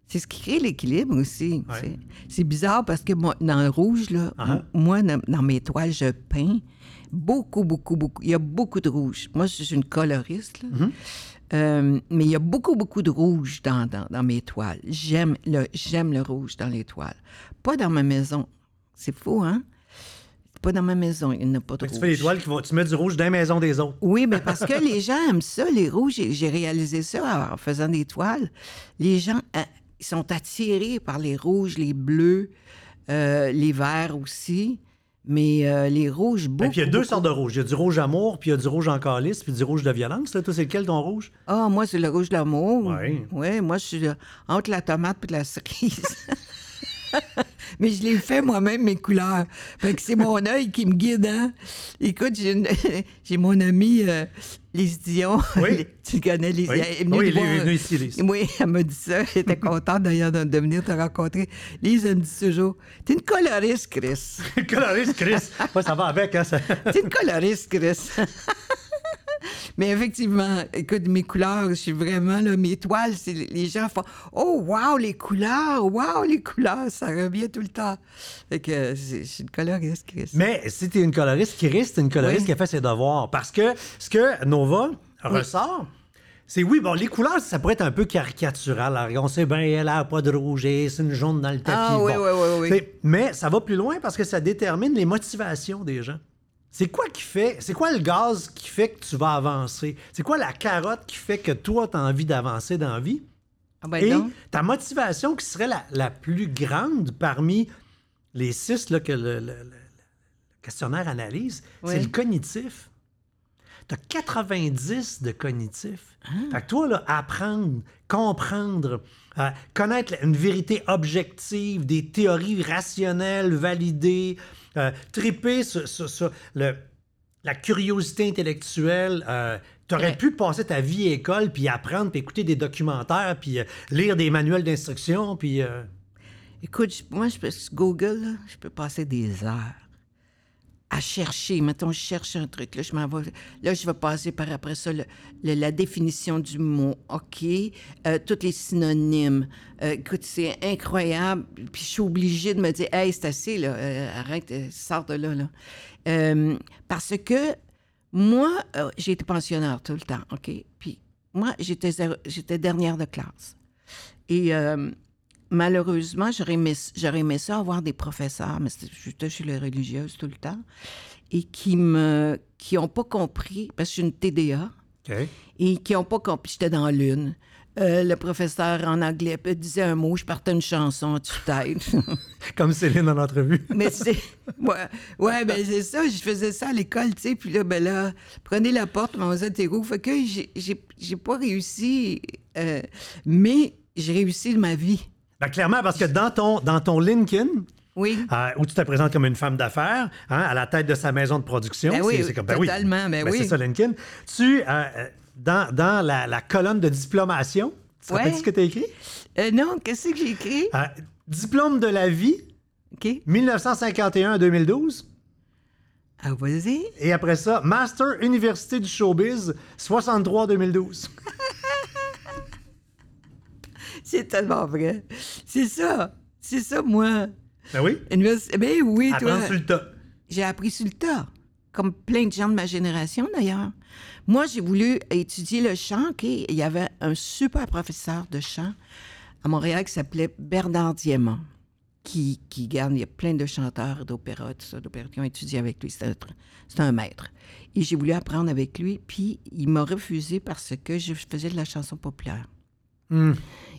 C'est ce qui crée l'équilibre aussi. Ouais. C'est- bizarre parce que moi, dans le rouge, là, Ah. m- moi, dans, dans mes toiles, je peins beaucoup, beaucoup, beaucoup. Il y a beaucoup de rouge. Moi, je suis une coloriste, là. Mm-hmm. Euh, mais il y a beaucoup, beaucoup de rouge dans, dans, dans mes toiles. J'aime le, j'aime le rouge dans les toiles. Pas dans ma maison. C'est fou, hein? Pas dans ma maison, il n'y a pas de tu fais les toiles qui vont, tu mets du rouge dans les maisons des autres. Oui, mais parce que les gens aiment ça, les rouges. J'ai- réalisé ça en faisant des toiles. Les gens ils sont attirés par les rouges, les bleus, euh, les verts aussi. Mais euh, les rouges, Et beaucoup. puis il y a deux beaucoup. sortes de rouge. Il y a du rouge amour, puis il y a du rouge en calice, puis du rouge de violence. Là, toi, c'est lequel ton rouge? Ah, moi, c'est le rouge d'amour. Ouais. Oui, moi, je suis euh, entre la tomate et la cerise. Mais je l'ai fait moi-même, mes couleurs. Fait que c'est mon œil qui me guide, hein? Écoute, j'ai, une- j'ai mon ami euh, Lise Dion. Oui. tu connais Lise Oui. elle est venue Oui, voir. venue ici, Lise. Oui, elle m'a dit ça. Était contente d'ailleurs de, de venir te rencontrer. Lise, elle me dit toujours T'es une coloriste, Chris. Coloriste, Chris. Ouais, ça va avec, hein? ça- T'es une coloriste, Chris. Mais effectivement, écoute, mes couleurs, je suis vraiment, là, mes toiles, c'est, les gens font Oh, wow, les couleurs, wow, les couleurs, ça revient tout le temps. Fait que c'est- je suis une coloriste, Chris. Mais si t'es une coloriste qui risque, t'es une coloriste Oui. qui a fait ses devoirs. Parce que ce que Nova ressort, c'est oui, bon, les couleurs, ça pourrait être un peu caricatural. Alors, on sait bien, elle a pas de rouge, et c'est une jaune dans le tapis. Ah, oui, bon. oui, oui, oui. C'est- Mais ça va plus loin parce que ça détermine les motivations des gens. C'est quoi qui fait, c'est quoi le gaz qui fait que tu vas avancer? C'est quoi la carotte qui fait que toi, tu as envie d'avancer dans la vie? Ah ben Et donc. ta motivation qui serait la, la plus grande parmi les six là, que le, le- le- le questionnaire analyse, c'est le cognitif. Tu as 90 de cognitif. Ah. Fait que toi, là, apprendre, comprendre, euh, connaître une vérité objective, des théories rationnelles validées, euh, triper sur, sur- sur le- la curiosité intellectuelle. tu aurais Ouais. pu passer ta vie à école, puis apprendre, puis écouter des documentaires, puis euh, lire des manuels d'instruction, puis... euh, Écoute, moi, je Google, là, je peux passer des heures à chercher. Mettons, je cherche un truc. Là, je vais- là, je vais passer par après ça la définition du mot. OK? Euh, tous les synonymes. Euh, écoute, c'est incroyable. Puis je suis obligée de me dire, hey, c'est assez, là. Euh, arrête, euh, sors de là, là. Parce que moi, j'ai été pensionnaire tout le temps. OK? Puis moi, j'étais j'étais dernière de classe. Et malheureusement, j'aurais aimé, ça avoir des professeurs, mais j'étais chez les religieuses tout le temps, et qui me, qui ont pas compris, parce que je suis une TDA, OK. et qui ont pas compris, j'étais dans l'une. Euh, le professeur en anglais disait un mot, je partais une chanson, tu t'aides. Comme Céline dans l'entrevue. Mais c'est. Ouais, ouais ben c'est ça. Je faisais ça à l'école, tu sais. Puis là, ben là, prenez la porte, mademoiselle Thérault. Fait que j'ai pas réussi, euh, mais j'ai réussi ma vie. Ben, clairement, parce que dans ton, dans ton LinkedIn, Oui. euh, où tu te présentes comme une femme d'affaires, hein, à la tête de sa maison de production. Ben oui, c'est, c'est comme, ben oui. totalement, ben oui. C'est ça, LinkedIn. Tu, euh, euh, dans, dans la, la colonne de diplomation, tu te Ouais. rappelles ce que tu as écrit? Euh, non, qu'est-ce que j'ai écrit? Diplôme de la vie, OK. 1951 à 2012. Ah, vas-y. Et après ça, Master Université du Showbiz, 63 2012. C'est tellement vrai. C'est ça. C'est ça, moi. Ben oui. Univers- Ben oui, toi. Sur le tas. J'ai appris sur le tas, comme plein de gens de ma génération d'ailleurs. Moi, j'ai voulu étudier le chant. Il y avait un super professeur de chant à Montréal qui s'appelait Bernard Diamant, qui, qui garde, il y a plein de chanteurs d'opéra, tout ça, d'opéra qui ont étudié avec lui. C'était un, c'était un maître. Et j'ai voulu apprendre avec lui, puis il m'a refusé parce que je faisais de la chanson populaire. Hmm.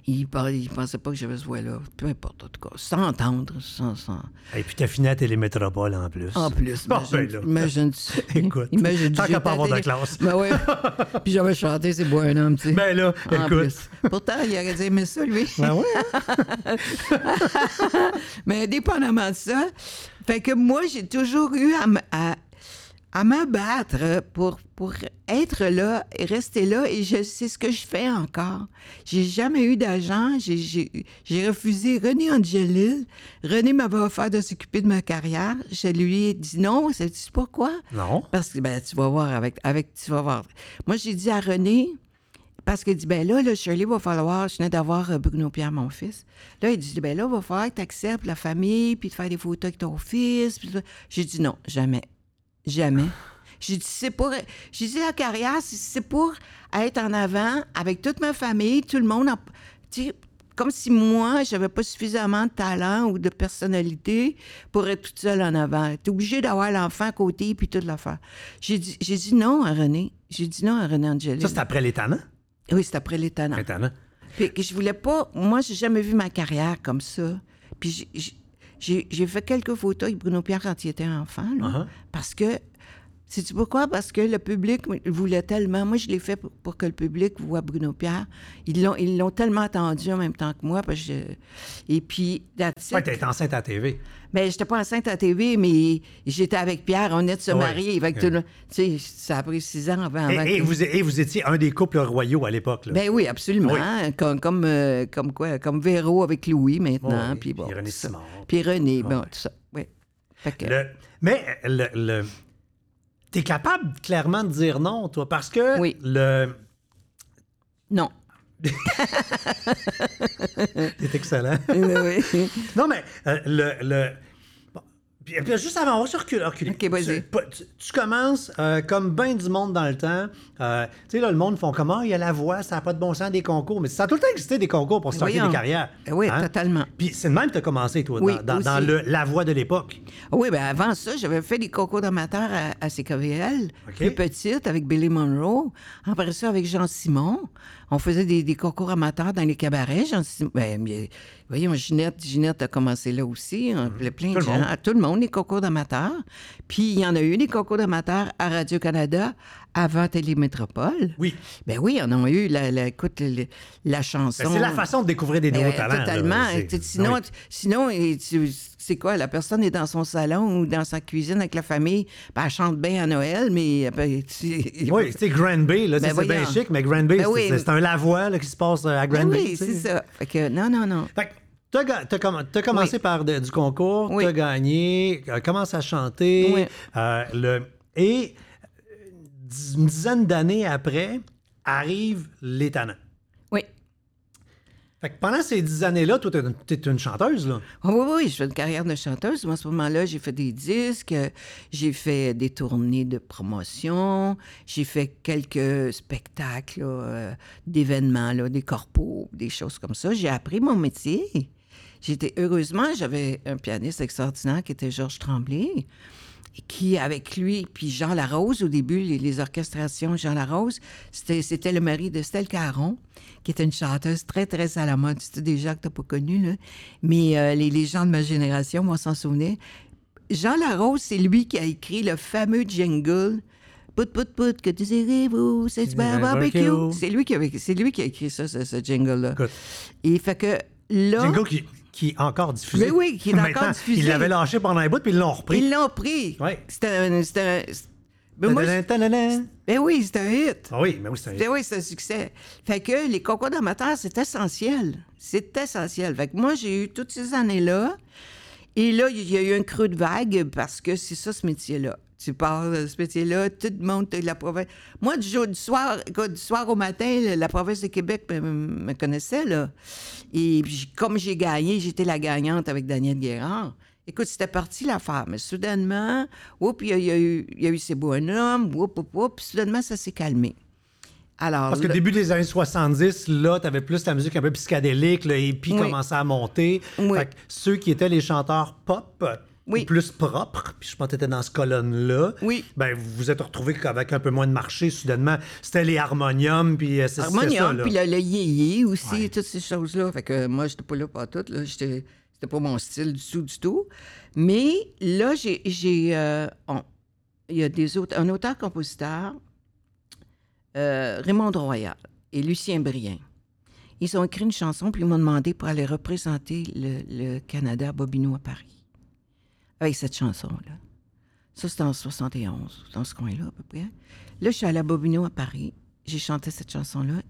Il, parlait, il pensait pas que j'avais ce voix-là. Peu importe, en tout cas. Sans entendre, sans... sans... Et puis t'as fini à Télémétropole en plus. En plus, Bon, imagine, ben imagine, Écoute, imagine tant qu'à pas avoir de classe. Ben ouais. Puis j'avais chanté C'est beau un homme, tu sais. Ben là, En écoute. plus. Pourtant, il aurait dû aimer ça, lui. Ben ouais. Mais indépendamment de ça, fait que moi, j'ai toujours eu à, à me battre pour, pour être là et rester là. Et je sais ce que je fais encore. J'ai jamais eu d'agent. J'ai- J'ai j'ai refusé René Angelil. René m'avait offert de s'occuper de ma carrière. Je lui ai dit non. Sais-tu pourquoi? Non. Parce que, ben, tu vas voir avec, avec, tu vas voir. Moi, j'ai dit à René, parce qu'il dit, ben là, là, Shirley, va falloir, je venais d'avoir euh, Bruno Pierre, mon fils. Là, il dit, ben là, va falloir que tu acceptes la famille, puis de faire des photos avec ton fils. J'ai dit, non, jamais. Jamais. J'ai dit, c'est pour. J'ai dit, la carrière, c'est- pour être en avant avec toute ma famille, tout le monde. en- tu sais, comme si moi, j'avais pas suffisamment de talent ou de personnalité pour être toute seule en avant. T'es obligé d'avoir l'enfant à côté puis toute l'affaire. J'ai dit, j'ai dit non à René. J'ai dit non à René Angeli. Ça, c'est après les tannants. Oui, c'est après les talents. Les. Puis je voulais pas. Moi, j'ai jamais vu ma carrière comme ça. Puis j'ai- fait quelques photos avec Bruno Pierre quand il était enfant, là, parce que. Sais-tu pourquoi? Parce que le public voulait tellement. Moi, je l'ai fait pour, pour que le public voit Bruno Pierre. Ils l'ont, ils l'ont tellement attendu en même temps que moi. Parce que je- et puis, Ouais, t'es enceinte à TV. Ben, j'étais pas enceinte à TV, mais j'étais avec Pierre. On venait de se marier. Tout le- tu sais, ça a pris six ans avant. avant Et, et que- vous, et vous étiez un des couples royaux à l'époque. ben oui, absolument. Oui. hein, Comme, comme, euh, comme quoi? Comme Véro avec Louis maintenant. Puis bon, puis René. Simard. Puis René, bon, tout ça. Oui. Fait que, Le- mais le, le- t'es capable clairement de dire non, toi, parce que Oui. le. non. T'es excellent. oui, non, mais euh, le. le puis, puis juste avant, on va se reculer. reculer. Ok, vas-y. Tu, commences euh, comme bien du monde dans le temps. Euh, tu sais, là, le monde font comment? Il y a la voix, ça n'a pas de bon sens des concours. Mais ça a tout le temps existé des concours pour Voyons. des carrières. Oui, Hein? totalement. Puis c'est de même que tu as commencé, toi, Oui, dans, le, la voix de l'époque. Oui, ben avant ça, j'avais fait des concours d'amateurs à, à CKVL, OK. plus petite, avec Billy Monroe. Après ça, avec Jean Simon. On faisait des, des concours amateurs dans les cabarets. Ben, voyons, Ginette, Ginette a commencé là aussi. On appelait plein Tout de gens. monde. À tout le monde, des concours d'amateurs. Puis il y en a eu des concours d'amateurs à Radio-Canada avant Télémétropole. Oui. Ben oui, on a eu, la, la- écoute, la chanson. Ben, c'est la façon de découvrir des nouveaux Euh, talents. Totalement. Tu Sinon, oui. tu- sinon tu- c'est quoi? La personne est dans son salon ou dans sa cuisine avec la famille. Ben, elle chante bien à Noël, mais. ben, tu- Oui, c'est Grand Bay, là, Ben c'est bien chic, mais Grand Bay, Ben c'est- oui. c'est c'est un lavoie là, qui se passe euh, à Grand Ben Bay. oui, tu c'est ça. Fait que, non, non, non. Fait comm- t'as commencé Oui. par de- du concours, Oui. t'as gagné, euh, commence à chanter. Oui. euh, le, et dix- une dizaine d'années après, arrivent les tannants. Oui. Fait que pendant ces dix années-là, toi, t'es une- chanteuse, là. Oui, oui, oui, je fais une carrière de chanteuse. Moi, à ce moment-là, j'ai fait des disques, j'ai fait des tournées de promotion, j'ai fait quelques spectacles, euh, d'événements, des corpos, des choses comme ça. J'ai appris mon métier. J'étais heureusement, j'avais un pianiste extraordinaire qui était Georges Tremblay, qui avec lui, puis Jean Larose au début, les, les orchestrations Jean Larose, c'était le mari de Stella Caron, qui était une chanteuse très très à la mode. C'était des gens que t'as pas connus là, mais euh, les, les gens de ma génération vont s'en souvenir. Jean Larose, c'est lui qui a écrit le fameux jingle. Put, put, put, que désirez-vous, c'est du barbecue. C'est lui, qui c'est lui qui a écrit ça, ce, ce jingle-là. Et fait que là, Jingle qui, qui est encore diffusé. Mais oui, qui est encore diffusé. Ils l'avaient lâché pendant un bout, puis ils l'ont repris. ils l'ont pris. Ouais. C'était un... c'était un- moi, ben oui, c'était un hit. Ah oui, mais oui, c'est un Ben oui, c'est un succès. Fait que les concours d'amateurs, c'est essentiel. C'est essentiel. Fait que moi, j'ai eu toutes ces années-là. Et là, il y a eu un creux de vague parce que c'est ça, ce métier-là. Tu pars de ce métier-là, tout le monde de la province. Moi, du, jour, du, soir, du soir au matin, la- province de Québec me, me connaissait, là. Et puis, comme j'ai gagné, j'étais la gagnante avec Daniel Guérard. Écoute, c'était parti l'affaire. Mais soudainement, oups, il y, a- il y a eu, il y a eu ces bonhommes, oups, oups, oups, puis soudainement, ça s'est calmé. Alors, Parce que là- début des années 70, là, t'avais plus la musique un peu psychédélique, le hippie Oui. commençait à monter. Oui. Fait que ceux qui étaient les chanteurs pop, Oui. plus propres, puis je pense que t'étais dans ce colonne-là, Oui. ben vous vous êtes retrouvés avec un peu moins de marché, soudainement. C'était les harmoniums, puis euh, c'est ça, Harmonium, puis le, le yéyé aussi, Ouais. toutes ces choses-là. Fait que moi, j'étais pas là pas tout. C'était pas mon style du tout, du tout. Mais là, j'ai... euh, il y a des auteurs, un auteur-compositeur, euh, Raymond Royal et Lucien Brien. Ils ont écrit une chanson, puis ils m'ont demandé pour aller représenter le, le Canada à Bobino à Paris. Avec cette chanson-là. Ça, c'était en 71, dans ce coin-là, à peu près. Là, je suis allée à Bobino à Paris. J'ai chanté cette chanson-là.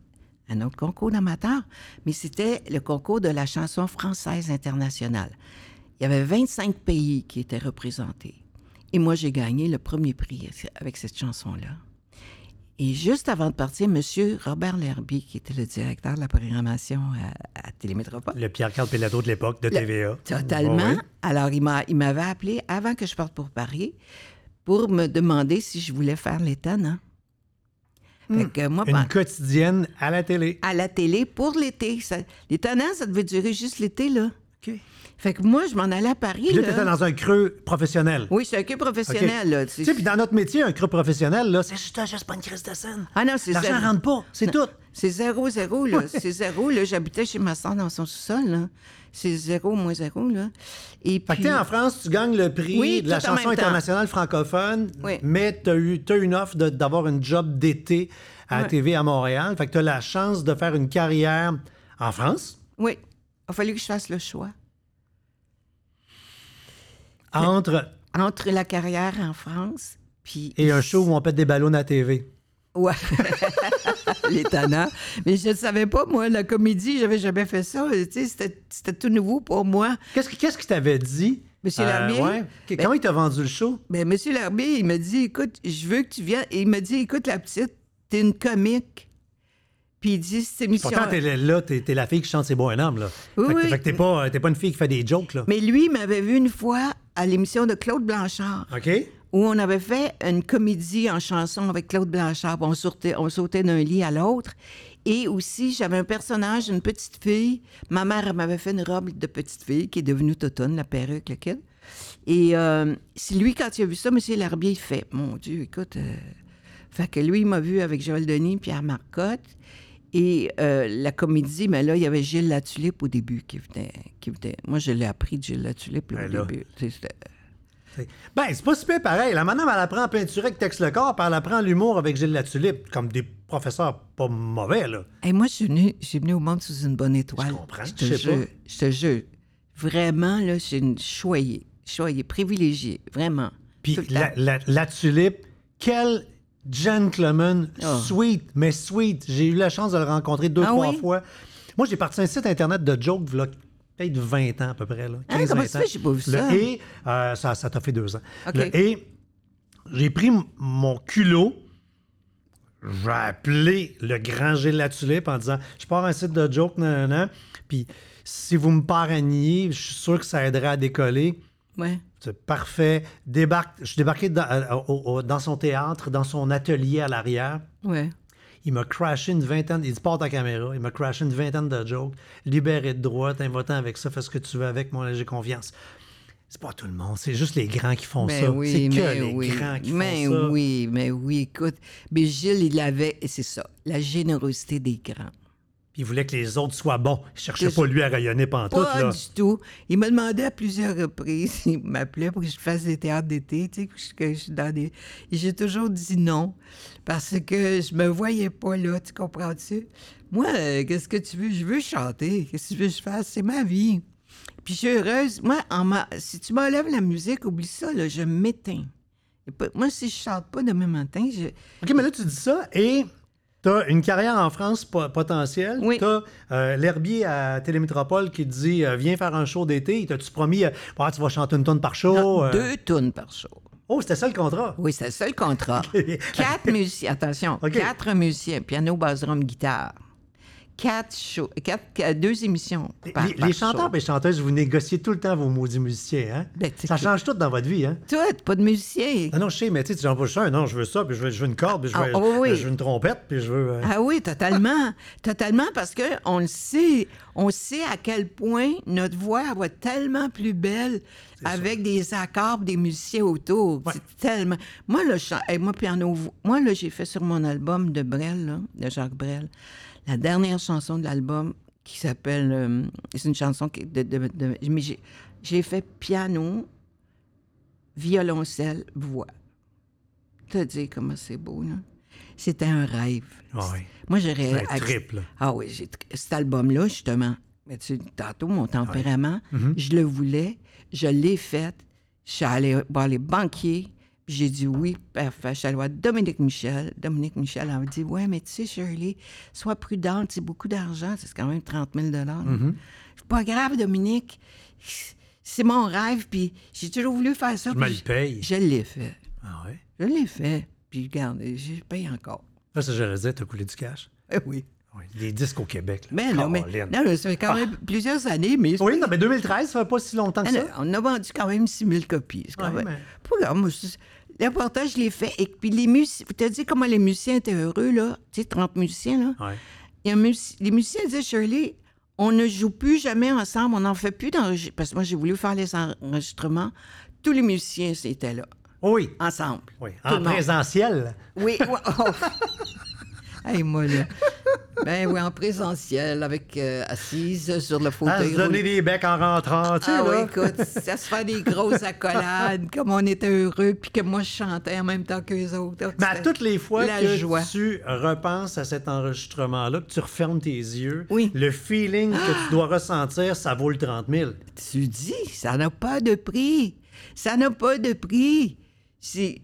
Un autre concours d'amateur, mais c'était le concours de la chanson française internationale. Il y avait 25 pays qui étaient représentés. Et moi, j'ai gagné le premier prix avec cette chanson-là. Et juste avant de partir, M. Robert L'Herbier, qui était le directeur de la programmation à, à Télémétropole, Le Pierre-Carl Pelado de l'époque, de TVA. Totalement. Alors, il m'a, il m'avait appelé avant que je parte pour Paris pour me demander si je voulais faire l'étonnant. Fait que moi, Une ben, quotidienne à la télé. à la télé pour l'été. L'étonnant, ça devait durer juste l'été, là. OK. Fait que moi, je m'en allais à Paris. Puis là, là. t'étais dans un creux professionnel. Oui, c'est un queue professionnel. Là, Tu sais, puis dans notre métier, un creux professionnel, là, c'est juste, juste pas une crise de scène. Ah non, c'est L'argent zéro. rentre pas, c'est tout. C'est zéro, zéro, là. C'est zéro, là. J'habitais chez ma soeur dans son sous-sol, là. C'est zéro moins zéro, là. Et Fait que puis... t'es en France, tu gagnes le prix Oui, de la chanson internationale francophone, Oui. mais t'as eu t'as une offre d'avoir une job d'été à la. TV à Montréal. Fait que t'as la chance de faire une carrière en France, Oui. Il a fallu que je fasse le choix. entre Entre la carrière en France, puis... et un show où on pète des ballons à la TV. Ouais. L'étonnant. Mais je ne savais pas, moi, la comédie, j'avais jamais fait ça. C'était, tout nouveau pour moi. Qu'est-ce qui qu'est-ce qu'il t'avait dit? Monsieur ouais. Que- Ben- Comment il t'a vendu le show? Ben, Monsieur Lherbier, il m'a dit, écoute, je veux que tu viennes. Et il m'a dit, écoute, la petite, t'es une comique. Puis il dit, cette émission. Pourtant, t'es là, t'es la fille qui chante C'est beau un homme, là. Oui, fait que, oui. fait que t'es pas, t'es pas une fille qui fait des jokes, là. Mais lui, il m'avait vu une fois à l'émission de Claude Blanchard. OK? où on avait fait une comédie en chanson avec Claude Blanchard. On sautait, on sautait d'un lit à l'autre. Et aussi, j'avais un personnage, une petite fille. Ma mère m'avait fait une robe de petite fille qui est devenue Totonne, la perruque, le kid. Et euh, c'est lui, quand il a vu ça, M. Larbier, il fait Mon Dieu, écoute. euh, Fait que lui, il m'a vu avec Joël Denis, Pierre Marcotte. Et euh, la comédie, mais là, il y avait Gilles Latulippe au début qui venait. Qui venait. Moi, je l'ai appris de Gilles Latulippe là, Ben au là. début. Ben, c'est pas super pareil. La madame, elle apprend à peinturer avec Tex le corps, puis elle apprend l'humour avec Gilles Latulipe, comme des professeurs pas mauvais, là. Hey, moi, je suis venue, je suis venue au monde sous une bonne étoile. Je comprends, te je sais jure. Je te jure. Vraiment, là, je suis une choyée. Choyée, privilégiée. Vraiment. Puis la, la, la tulipe, quel gentleman Oh. sweet, mais sweet. J'ai eu la chance de le rencontrer deux, Ah trois oui? fois. Moi, j'ai parti un site internet de jokes, là, peut-être 20 ans à peu près. Là, Ah, 15, comment 20 ça ans. fait? Pas vu Le ça. et, euh, ça, ça t'a fait deux ans. Le et, j'ai pris mon culot, j'ai appelé le grand Gilles La Tulipe en disant Je pars un site de jokes, nan, nan, nan, puis si vous me parrainiez, je suis sûr que ça aiderait à décoller. Ouais. C'est parfait. Débarque, je suis débarqué dans, euh, au- au- dans son théâtre, dans son atelier à l'arrière. Ouais. Il m'a crashé une vingtaine, il dit porte ta caméra, il m'a crashé une vingtaine de jokes, libéré de droit, t'invotant avec ça, fais ce que tu veux avec, moi, j'ai confiance. C'est pas tout le monde, c'est juste les grands qui font Mais ça. Ben oui, c'est que mais les oui. grands qui mais font ça. oui, mais oui, écoute. Mais Gilles, il avait, et c'est ça, la générosité des grands. Puis il voulait que les autres soient bons. Il cherchait pas lui à rayonner pantoute, Pas là. du tout. Il m'a demandé à plusieurs reprises, il m'appelait pour que je fasse des théâtres d'été, tu sais, que je- que je suis dans des... Et j'ai toujours dit non, parce que je me voyais pas là, tu comprends-tu? Moi, euh, qu'est-ce que tu veux? Je veux chanter. Qu'est-ce que tu veux que je fasse? C'est ma vie. Puis je suis heureuse. Moi, en ma- si tu m'enlèves la musique, oublie ça, là, je m'éteins. Moi, si je chante pas demain matin, je... OK, mais là, tu dis ça et t'as une carrière en France po- potentielle. Oui. T'as euh, l'herbier à Télémétropole qui te dit euh, Viens faire un show d'été. T'as-tu promis euh, Ah, tu vas chanter une tonne par show? Non. Deux tunes par show. Oh, c'était ça le contrat? Oui, c'est le seul contrat. quatre musiciens, attention, quatre musiciens, piano, basse, drum, guitare. Quatre shows, quatre, deux émissions Les, par, les par chanteurs et chanteuses, vous négociez tout le temps vos maudits musiciens, hein? Ben, ça change tout dans votre vie, hein? Toi, t'es pas de musicien. Ah non, je sais, mais tu sais, tu j'en un, non, je veux ça, puis je veux, je veux une corde, puis je veux, Ah, oh oui. je veux une trompette, puis je veux. euh, Ah oui, totalement. totalement, parce que on le sait. On sait à quel point notre voix va être tellement plus belle avec des accords, des musiciens autour. Ouais. C'est tellement. Moi, là, je chan- hey, moi, piano, moi, là, j'ai fait sur mon album de Brel, là, de Jacques Brel, la dernière chanson de l'album qui s'appelle. euh, c'est une chanson qui, de, de- de- mais j'ai, fait piano, violoncelle, voix. Te dire comment c'est beau, là. C'était un rêve. Ah oui. Moi, j'aurais. Un trip, là. Ah oui, cet album-là, justement. Mais tu sais, tantôt, mon tempérament, Mm-hmm. je le voulais, je l'ai fait. Je suis allée voir les banquiers, j'ai dit oui, parfait. Je suis Dominique Michel. Dominique Michel a dit Ouais, mais tu sais, Shirley, sois prudente, c'est beaucoup d'argent, c'est quand même 30 000 Mm-hmm. C'est pas grave, Dominique. C'est mon rêve, puis j'ai toujours voulu faire ça. Je me le paye. Je l'ai fait. Ah ouais? Je l'ai fait. Puis regarde, je paye encore. Là, ça, j'allais dire, t'as coulé du cash. Eh oui. Oui, des disques au Québec. là. Mais non, mais, non, mais ça fait quand même plusieurs années, mais Oui, non, mais 2013, ça fait pas si longtemps que Ah, ça. on a vendu quand même 6 000 copies. Quand Ouais, même- mais- L'important, je l'ai fait. Et puis les musiciens, tu as dit comment les musiciens étaient heureux, là. Tu sais, 30 musiciens, là. Un mus- les musiciens disaient, Shirley, on ne joue plus jamais ensemble, on n'en fait plus d'enregistrements. Parce que moi, j'ai voulu faire les enregistrements. Tous les musiciens étaient là, Oui. ensemble. Oui. En présentiel. Oui. ouais, oh. hey, moi, là. Ben oui, en présentiel, avec euh, assise sur le À fauteuil. se donner des becs en rentrant, tu sais, Ah oui, écoute, ça se fait des grosses accolades, comme on était heureux, puis que moi, je chantais en même temps qu'eux autres. Mais à toutes les fois que joie. tu repenses à cet enregistrement-là, que tu refermes tes yeux, Oui. le feeling que tu dois ressentir, ça vaut le 30 000. Tu dis, ça n'a pas de prix. Ça n'a pas de prix. C'est,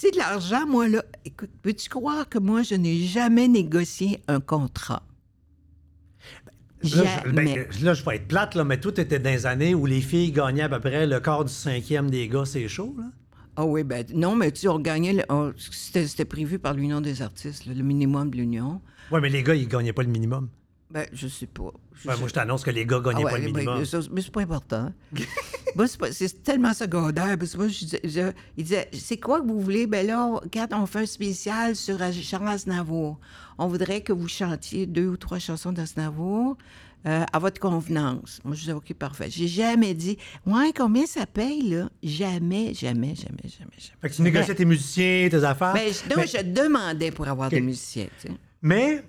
c'est de l'argent, moi, là. Écoute, peux-tu croire que moi, je n'ai jamais négocié un contrat? Là, je, ben, là, je vais être plate, là, mais tout était dans les années où les filles gagnaient à peu près le quart du cinquième des gars, c'est chaud, là. Ah oui, ben non, mais tu sais, on gagnait, c'était, prévu par l'Union des artistes, là, le minimum de l'Union. Ouais, mais les gars, ils gagnaient pas le minimum. Ben, je sais pas. Je Ouais, sais moi, je t'annonce que les gars Ah gagnaient ouais, pas le ben, minimum. ça, mais c'est pas important. Moi, c'est, tellement secondaire. Parce que moi, je disais- je- il disait, c'est quoi que vous voulez? Ben là, on- regarde, on fait un spécial sur Charles Aznavour. On voudrait que vous chantiez deux ou trois chansons d'Aznavour euh, à votre convenance. Moi, je disais, OK, parfait. J'ai jamais dit, ouais, combien ça paye, là? Jamais, jamais, jamais, jamais, jamais. Fait que tu négociais tes musiciens, tes affaires. Ben, je, non, mais, je demandais pour avoir des musiciens, tu sais. mais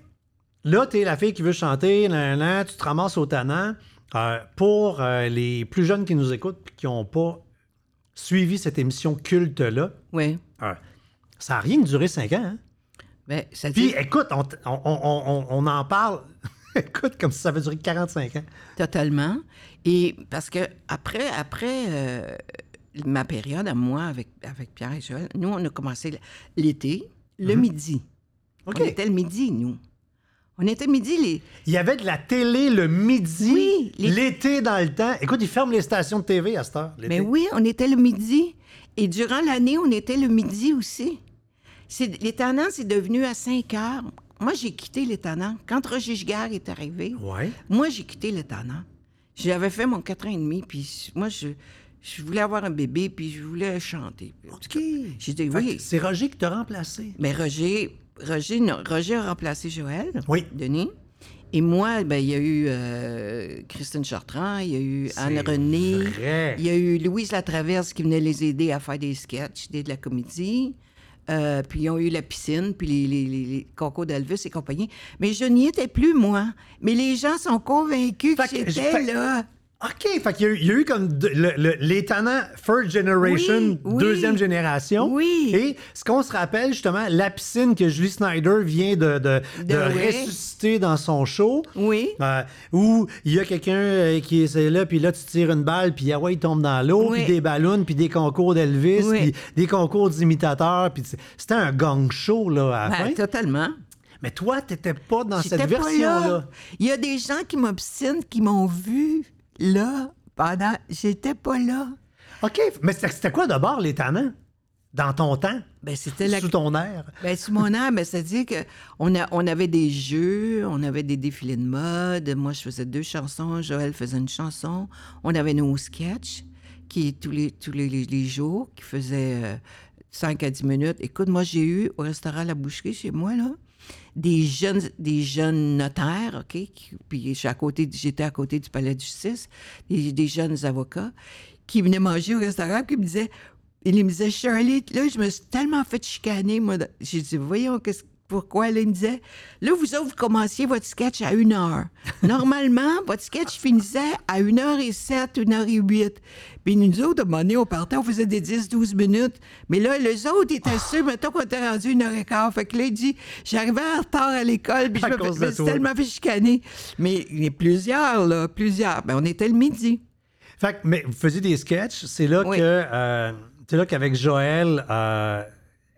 là, t'es la fille qui veut chanter, nan, nan, tu te ramasses au tannant. Euh, pour euh, les plus jeunes qui nous écoutent et qui n'ont pas suivi cette émission culte-là, Oui. euh, ça n'a rien duré cinq ans. hein? Ben, ça Puis dit écoute, on, on- on- on- on en parle, écoute, comme si ça avait duré 45 ans. Totalement. Et parce que après, après ma période à moi avec, avec Pierre et Joël, nous, on a commencé l'été, le midi. OK. On était le midi, nous. On était midi, les. Il y avait de la télé le midi, Oui, les- l'été dans le temps. Écoute, ils ferment les stations de TV à cette heure. Mais oui, on était le midi. Et durant l'année, on était le midi aussi. Tannants, c'est devenu à 5 heures. Moi, j'ai quitté les tannants. Quand Roger Giguère est arrivé, Ouais. Moi, j'ai quitté le tannant. J'avais fait mon 4 ans et demi, puis moi, je, je voulais avoir un bébé, puis je voulais chanter. OK. J'ai dit oui. C'est Roger qui t'a remplacé. Mais Roger, Roger, non, Roger a remplacé Joël. Oui. Denis. Et moi, ben, il y a eu euh, Christine Chartrand, il y a eu Anne-Renée, il y a eu Louise Latraverse qui venait les aider à faire des sketchs, des- de la comédie. Euh, puis ils ont eu la piscine, puis les, les, les- les concours d'Elvis et compagnie. Mais je n'y étais plus, moi. Mais les gens sont convaincus que, Fait que- j'étais là. OK, fait qu'il y a eu, il y a eu comme de- le- le- les tannants first generation, Oui, oui. deuxième génération. Oui. Et ce qu'on se rappelle, justement, la piscine que Julie Snyder vient de, ressusciter dans son show. Oui. Euh, où il y a quelqu'un euh, qui est là, puis là, tu tires une balle, puis ah ouais, il tombe dans l'eau, puis des ballons, puis des concours d'Elvis, puis des concours d'imitateurs. puis C'était un gang show, là, à la Ben, fin. totalement. Mais toi, t'étais pas dans cette version-là. là. Il y a des gens qui m'obstinent, qui m'ont vu là pendant. J'étais pas là. OK, mais c'était quoi d'abord, les tannants? Dans ton temps? Ben, c'était la. Sous ton air? Ben, sous mon âme, ben, c'est-à-dire qu'on on avait des jeux, on avait des défilés de mode. Moi, je faisais deux chansons, Joël faisait une chanson. On avait nos sketchs, qui tous les, tous les jours, qui faisaient euh, 5 à 10 minutes. Écoute, moi, j'ai eu au restaurant La Boucherie, chez moi, là, des jeunes, des jeunes notaires, OK? puis je suis à côté, j'étais à côté du palais de justice, des, des jeunes avocats qui venaient manger au restaurant, qui me disaient, il me disait, Shirley, là, je me suis tellement fait chicaner, moi. J'ai dit, voyons, qu'est-ce pourquoi? Là, il me disait, là, vous autres, vous commenciez votre sketch à une heure. Normalement, votre sketch finissait à une heure et sept, une heure et huit. Puis nous autres, à un moment donné, on partait, on faisait des 10, 12 minutes. Mais là, les autres étaient sûrs, mettons qu'on était rendu une heure et quart. Fait que là, il dit, j'arrivais en retard à l'école, puis je me, suis tellement fait chicaner. Mais il y a plusieurs, là, plusieurs. Ben, on était le midi. Fait que, mais vous faisiez des sketchs, c'est là Oui. que euh, c'est là qu'avec Joël euh,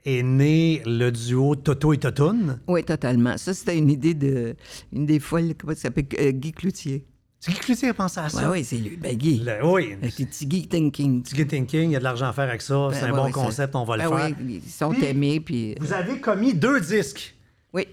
est né le duo Toto et Totoun? Oui, totalement. Ça, c'était une idée de. Une des folles, comment ça s'appelle? Euh, Guy Cloutier. C'est qui Cloutier a pensé à ça? oui, c'est lui. Ben, Guy. Le- oui. Petits Guy Thinking. Petit thinking, il y a de l'argent à faire avec ça. c'est un Ben, bon ouais, concept, ça- on va le Ben faire. oui, ils sont Puis- aimés, puis. Vous avez commis deux disques, Oui,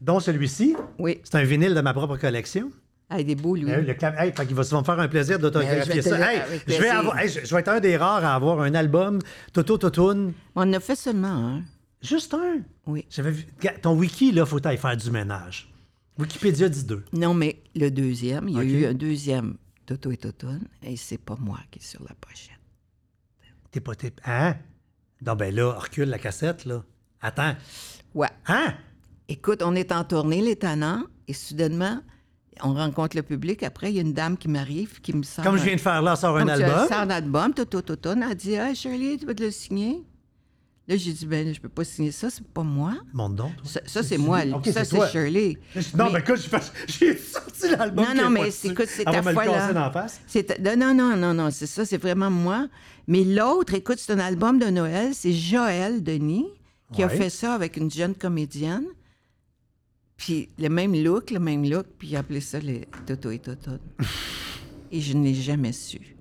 dont celui-ci. oui. C'est un vinyle de ma propre collection. Ah, il est beau, lui. Hey, le cam- hey, fait qu'il va, va me faire un plaisir d'autographier ça. Hey, je, vais avoir, je, vais être un des rares à avoir un album Toto Totoun. On en a fait seulement un. Juste un? Oui. J'avais vu. Regarde, Ton wiki, là, faut y faire du ménage. Wikipédia dit deux. Non, mais le deuxième, il y a eu un deuxième Toto et Totone, et c'est pas moi qui est sur la pochette. T'es pas. T'es, hein? Non, ben là, recule la cassette, là. Attends. Ouais. Hein? Écoute, on est en tournée, les tannants, et soudainement, on rencontre le public. Après, il y a une dame qui m'arrive, qui me sort. Comme je viens de faire là, sort un album. sors un album, Toto Totone. Elle dit Hey, Shirley, tu vas te le signer? Là, j'ai dit Ben, je peux pas signer ça, c'est pas moi. Monte donc. toi. Ça, ça, c'est moi. Ça, c'est. Shirley. Non, Mais- mais écoute, j'ai sorti l'album. Non, non, mais écoute, c'est ta me le foi, là. Non, non, non, non, non, c'est ça, c'est vraiment moi. Mais l'autre, écoute, c'est un album de Noël, c'est Joël Denis qui a fait ça avec une jeune comédienne. Puis le même look, le même look, puis il a appelé ça les Toto et Toto. et je ne l'ai jamais su.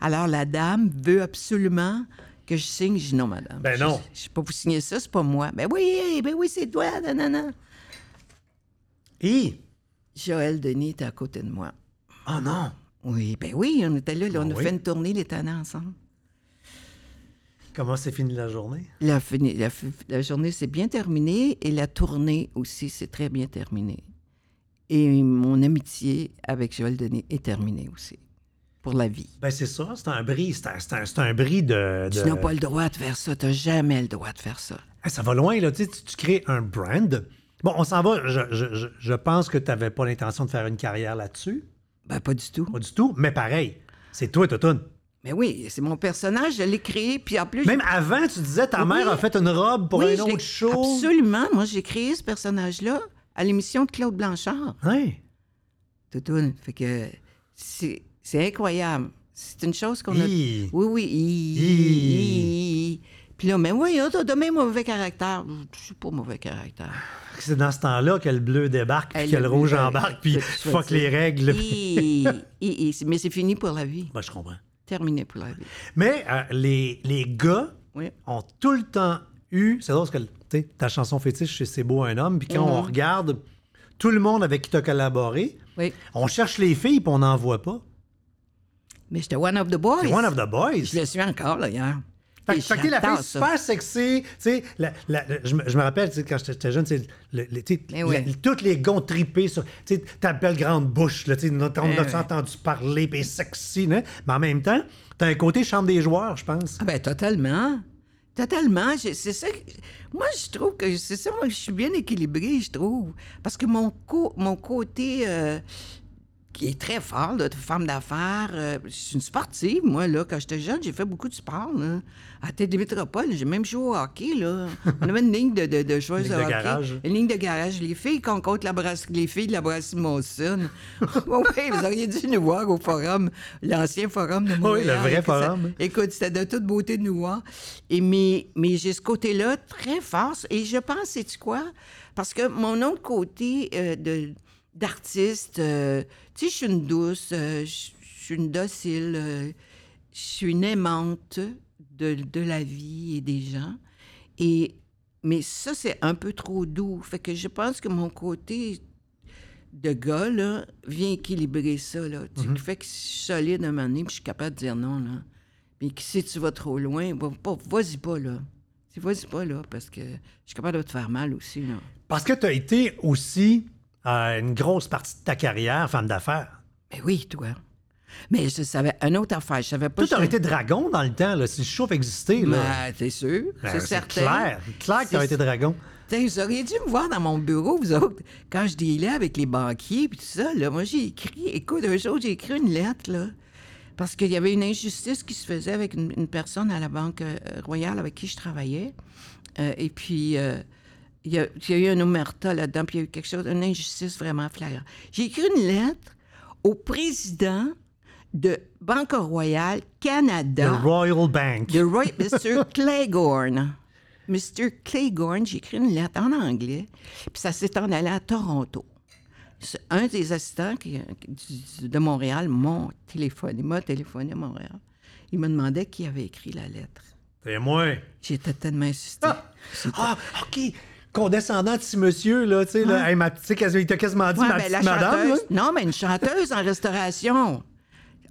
Alors la dame veut absolument que je signe. Je dis non, madame. Ben non. Je ne sais pas vous signer ça, c'est pas moi. Ben oui, ben oui, c'est toi, non. Et? Joël Denis était à côté de moi. Oh non. Oui, ben oui, on était là, là, on Ah a oui? fait une tournée les tannants ensemble. Comment s'est fini la journée? La, fini- la f- la journée s'est bien terminée et la tournée aussi s'est très bien terminée. Et mon amitié avec Joël Denis est terminée aussi, pour la vie. Ben, c'est ça. C'est un bris. C'est un, un- bris de. de- Tu n'as pas le droit de faire ça, tu n'as jamais le droit de faire ça. Hey, ça va loin, là. Tu, sais, tu, tu crées un brand. Bon, on s'en va. Je, je- je- je pense que tu n'avais pas l'intention de faire une carrière là-dessus. Ben, pas du tout. Pas du tout. Mais pareil, c'est toi, Totoun. Mais oui, c'est mon personnage, je l'ai créé, puis en plus... Même avant, tu disais ta Oui. mère a fait une robe pour Oui, un autre show. Absolument, moi j'ai créé ce personnage-là à l'émission de Claude Blanchard. Ouais. Toutoune. Fait que c'est c'est incroyable. C'est une chose qu'on a. Oui, oui. Hi. hi, hi. Puis là, mais oui, t'as de même mauvais caractère. Je suis pas mauvais caractère. C'est dans ce temps-là que le bleu débarque, puis Hey, que le rouge embarque, puis fuck les règles. Mais c'est fini pour la vie. Ben, je comprends. Terminé pour la vie. Mais euh, les, les gars Oui. ont tout le temps eu. C'est drôle parce que ta chanson fétiche, c'est C'est beau un homme. Puis quand on regarde tout le monde avec qui tu as collaboré, Oui. on cherche les filles puis on n'en voit pas. Mais j'étais one of the boys. One of the boys. Je le suis encore, là, hier. Fait, que- fait que t'es la fille super sexy. Tu sais, je, me- rappelle, quand j'étais jeune, tu sais, le- le- Mais oui. la- toutes les gonds tripés sur tu sais, ta belle grande bouche. Là, on a Mais oui. entendu parler, puis sexy. Là. Mais en même temps, t'as un côté chambre des joueurs, je pense. Ah ben totalement. Totalement. C'est ça. que- Moi, je trouve que c'est ça. Moi, je suis bien équilibrée, je trouve. Parce que mon, co- mon côté euh, qui est très fort, là, femme d'affaires, euh, je suis une sportive, moi, là. Quand j'étais jeune, j'ai fait beaucoup de sport, là. À Tête des Métropoles, j'ai même joué au hockey, là. On avait une ligne de, de, de joueuses Ligne de, hockey. garage. Une ligne de garage. Les filles qu'on compte la brasse, les filles de la brasserie Monson. oui, vous auriez dû nous voir au forum, l'ancien forum de Montréal. le vrai ça- forum. Écoute, c'était de toute beauté de nous voir. Et mais, mais j'ai ce côté-là très fort. Et je pense, sais-tu quoi? Parce que mon autre côté euh, de d'artiste, euh, tu sais, je suis une douce, euh, je suis une docile, euh, je suis une aimante de, de la vie et des gens. Et, mais ça, c'est un peu trop doux. Fait que je pense que mon côté de gars, là, vient équilibrer ça, là. Tu Mhm. fait que je suis solide à un moment donné, puis je suis capable de dire non, là. Que si tu vas trop loin, vas-y pas, là. Tu Vas-y pas, là, parce que je suis capable de te faire mal aussi, là. Parce que t'as été aussi euh, une grosse partie de ta carrière, femme d'affaires. Mais oui, toi. Mais je savais, une autre affaire, je savais pas... Toi, t'aurais je- été dragon dans le temps, là, si le chauffe existait. Là. Ben, t'es sûr, Ben, c'est certain. clair. Clair que t'aurais été dragon. Vous auriez dû me voir dans mon bureau, vous autres, quand je dealais avec les banquiers puis tout ça. Là, moi, j'ai écrit, écoute, un jour, j'ai écrit une lettre, là, parce qu'il y avait une injustice qui se faisait avec une, une personne à la Banque euh, Royale avec qui je travaillais. Euh, et puis, euh, il y, a, il y a eu un omerta là-dedans, puis il y a eu quelque chose, une injustice vraiment flagrante. J'ai écrit une lettre au président de Banque Royale The Canada. Royal Bank. The Roy, Mr. Claiborne. Mr. Claiborne, j'ai écrit une lettre en anglais, puis ça s'est en allé à Toronto. Un des assistants qui- de Montréal m'a téléphoné, m'a téléphoné à Montréal. Il me demandait qui avait écrit la lettre. C'est moi. J'étais tellement insisté. J'étais- Ah, OK. Condescendant petit monsieur, là, tu sais, là. Hey, ma- tu sais, quasi- il t'a quasiment dit Ouais, ma ben, petite madame, là? chanteuse- Non, mais une chanteuse en restauration.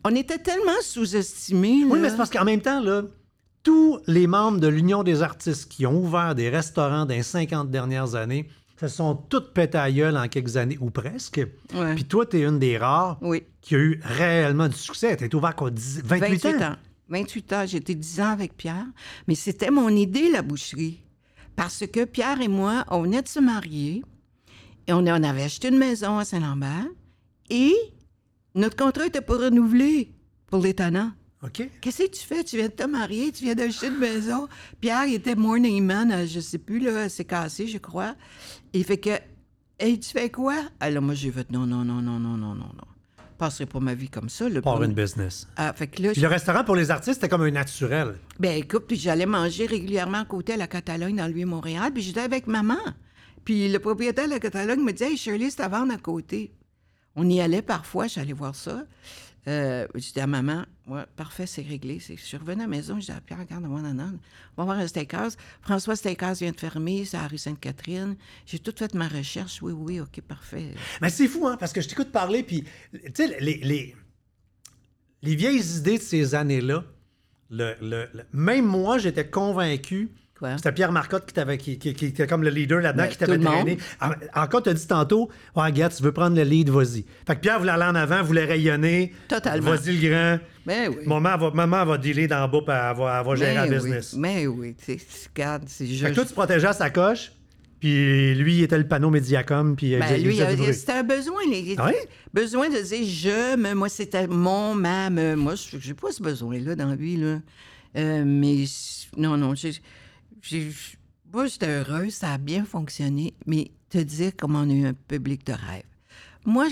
On était tellement sous-estimés. Oui, mais c'est parce qu'en même temps, là, tous les membres de l'Union des artistes qui ont ouvert des restaurants dans les 50 dernières années, se sont toutes pété à gueule en quelques années, ou presque. Ouais. Puis toi, t'es une des rares Oui. qui a eu réellement du succès. T'es ouvert quoi, 10 28, 28 ans? ans. 28 ans. J'étais 10 ans avec Pierre. Mais c'était mon idée, la boucherie. Parce que Pierre et moi, on venait de se marier et on avait acheté une maison à Saint-Lambert et notre contrat était pas renouvelé pour l'étonnant. OK. Qu'est-ce que tu fais? Tu viens de te marier, tu viens d'acheter une maison. Pierre, il était morning man, euh, je sais plus, là, c'est cassé, je crois. Il fait que, tu fais quoi? Alors, moi, j'ai fait non, non, non, non, non, non, non, non. Je passerai pas ma vie comme ça. Le Pour une business. Ah, fait que là, Puis le restaurant pour les artistes, c'était comme un naturel. ben écoute, puis j'allais manger régulièrement à côté à la Catalogne dans le Vieux-Montréal, puis j'étais avec maman. Puis le propriétaire de la Catalogne me disait Hey Shirley, c'est à vendre à côté. On y allait parfois, j'allais voir ça. Euh, je disais à maman, parfait, c'est réglé. Je suis revenue à la maison, je disais à Pierre, regarde, on va voir un steakhouse. François Steakhouse vient de fermer, c'est à rue Sainte-Catherine. J'ai tout fait ma recherche. Oui, oui, OK, parfait. Mais c'est fou, hein, parce que je t'écoute parler, puis, tu sais, les, les, les vieilles idées de ces années-là, le- le- même moi, j'étais convaincu. Quoi? C'était Pierre Marcotte qui, t'avait- qui, qui- qui était comme le leader là-dedans, Ben, qui t'avait le traîné. En- Encore, tu as dit tantôt, ouais, regarde, tu veux prendre le lead, vas-y. Fait que Pierre voulait aller en avant, voulait rayonner. Totalement. Vas-y, le grand. Ben oui. Maman va, maman va dealer d'en bas, puis elle va, elle va gérer Mais la oui, business. Mais oui, tu sais, regarde, c'est Fait juste. que toi, tu protégeais sa coche, puis lui, il était le panneau Mediacom, puis Ben, il lui, il bruit. c'était un besoin. les- Ah oui? Besoin de dire je, mais moi, c'était mon, ma, me. Moi, je- j'ai pas ce besoin-là dans vie, là. Euh, mais non, non, j'ai. Moi, j'étais heureuse, ça a bien fonctionné, mais te dire comment on a eu un public de rêve. Moi,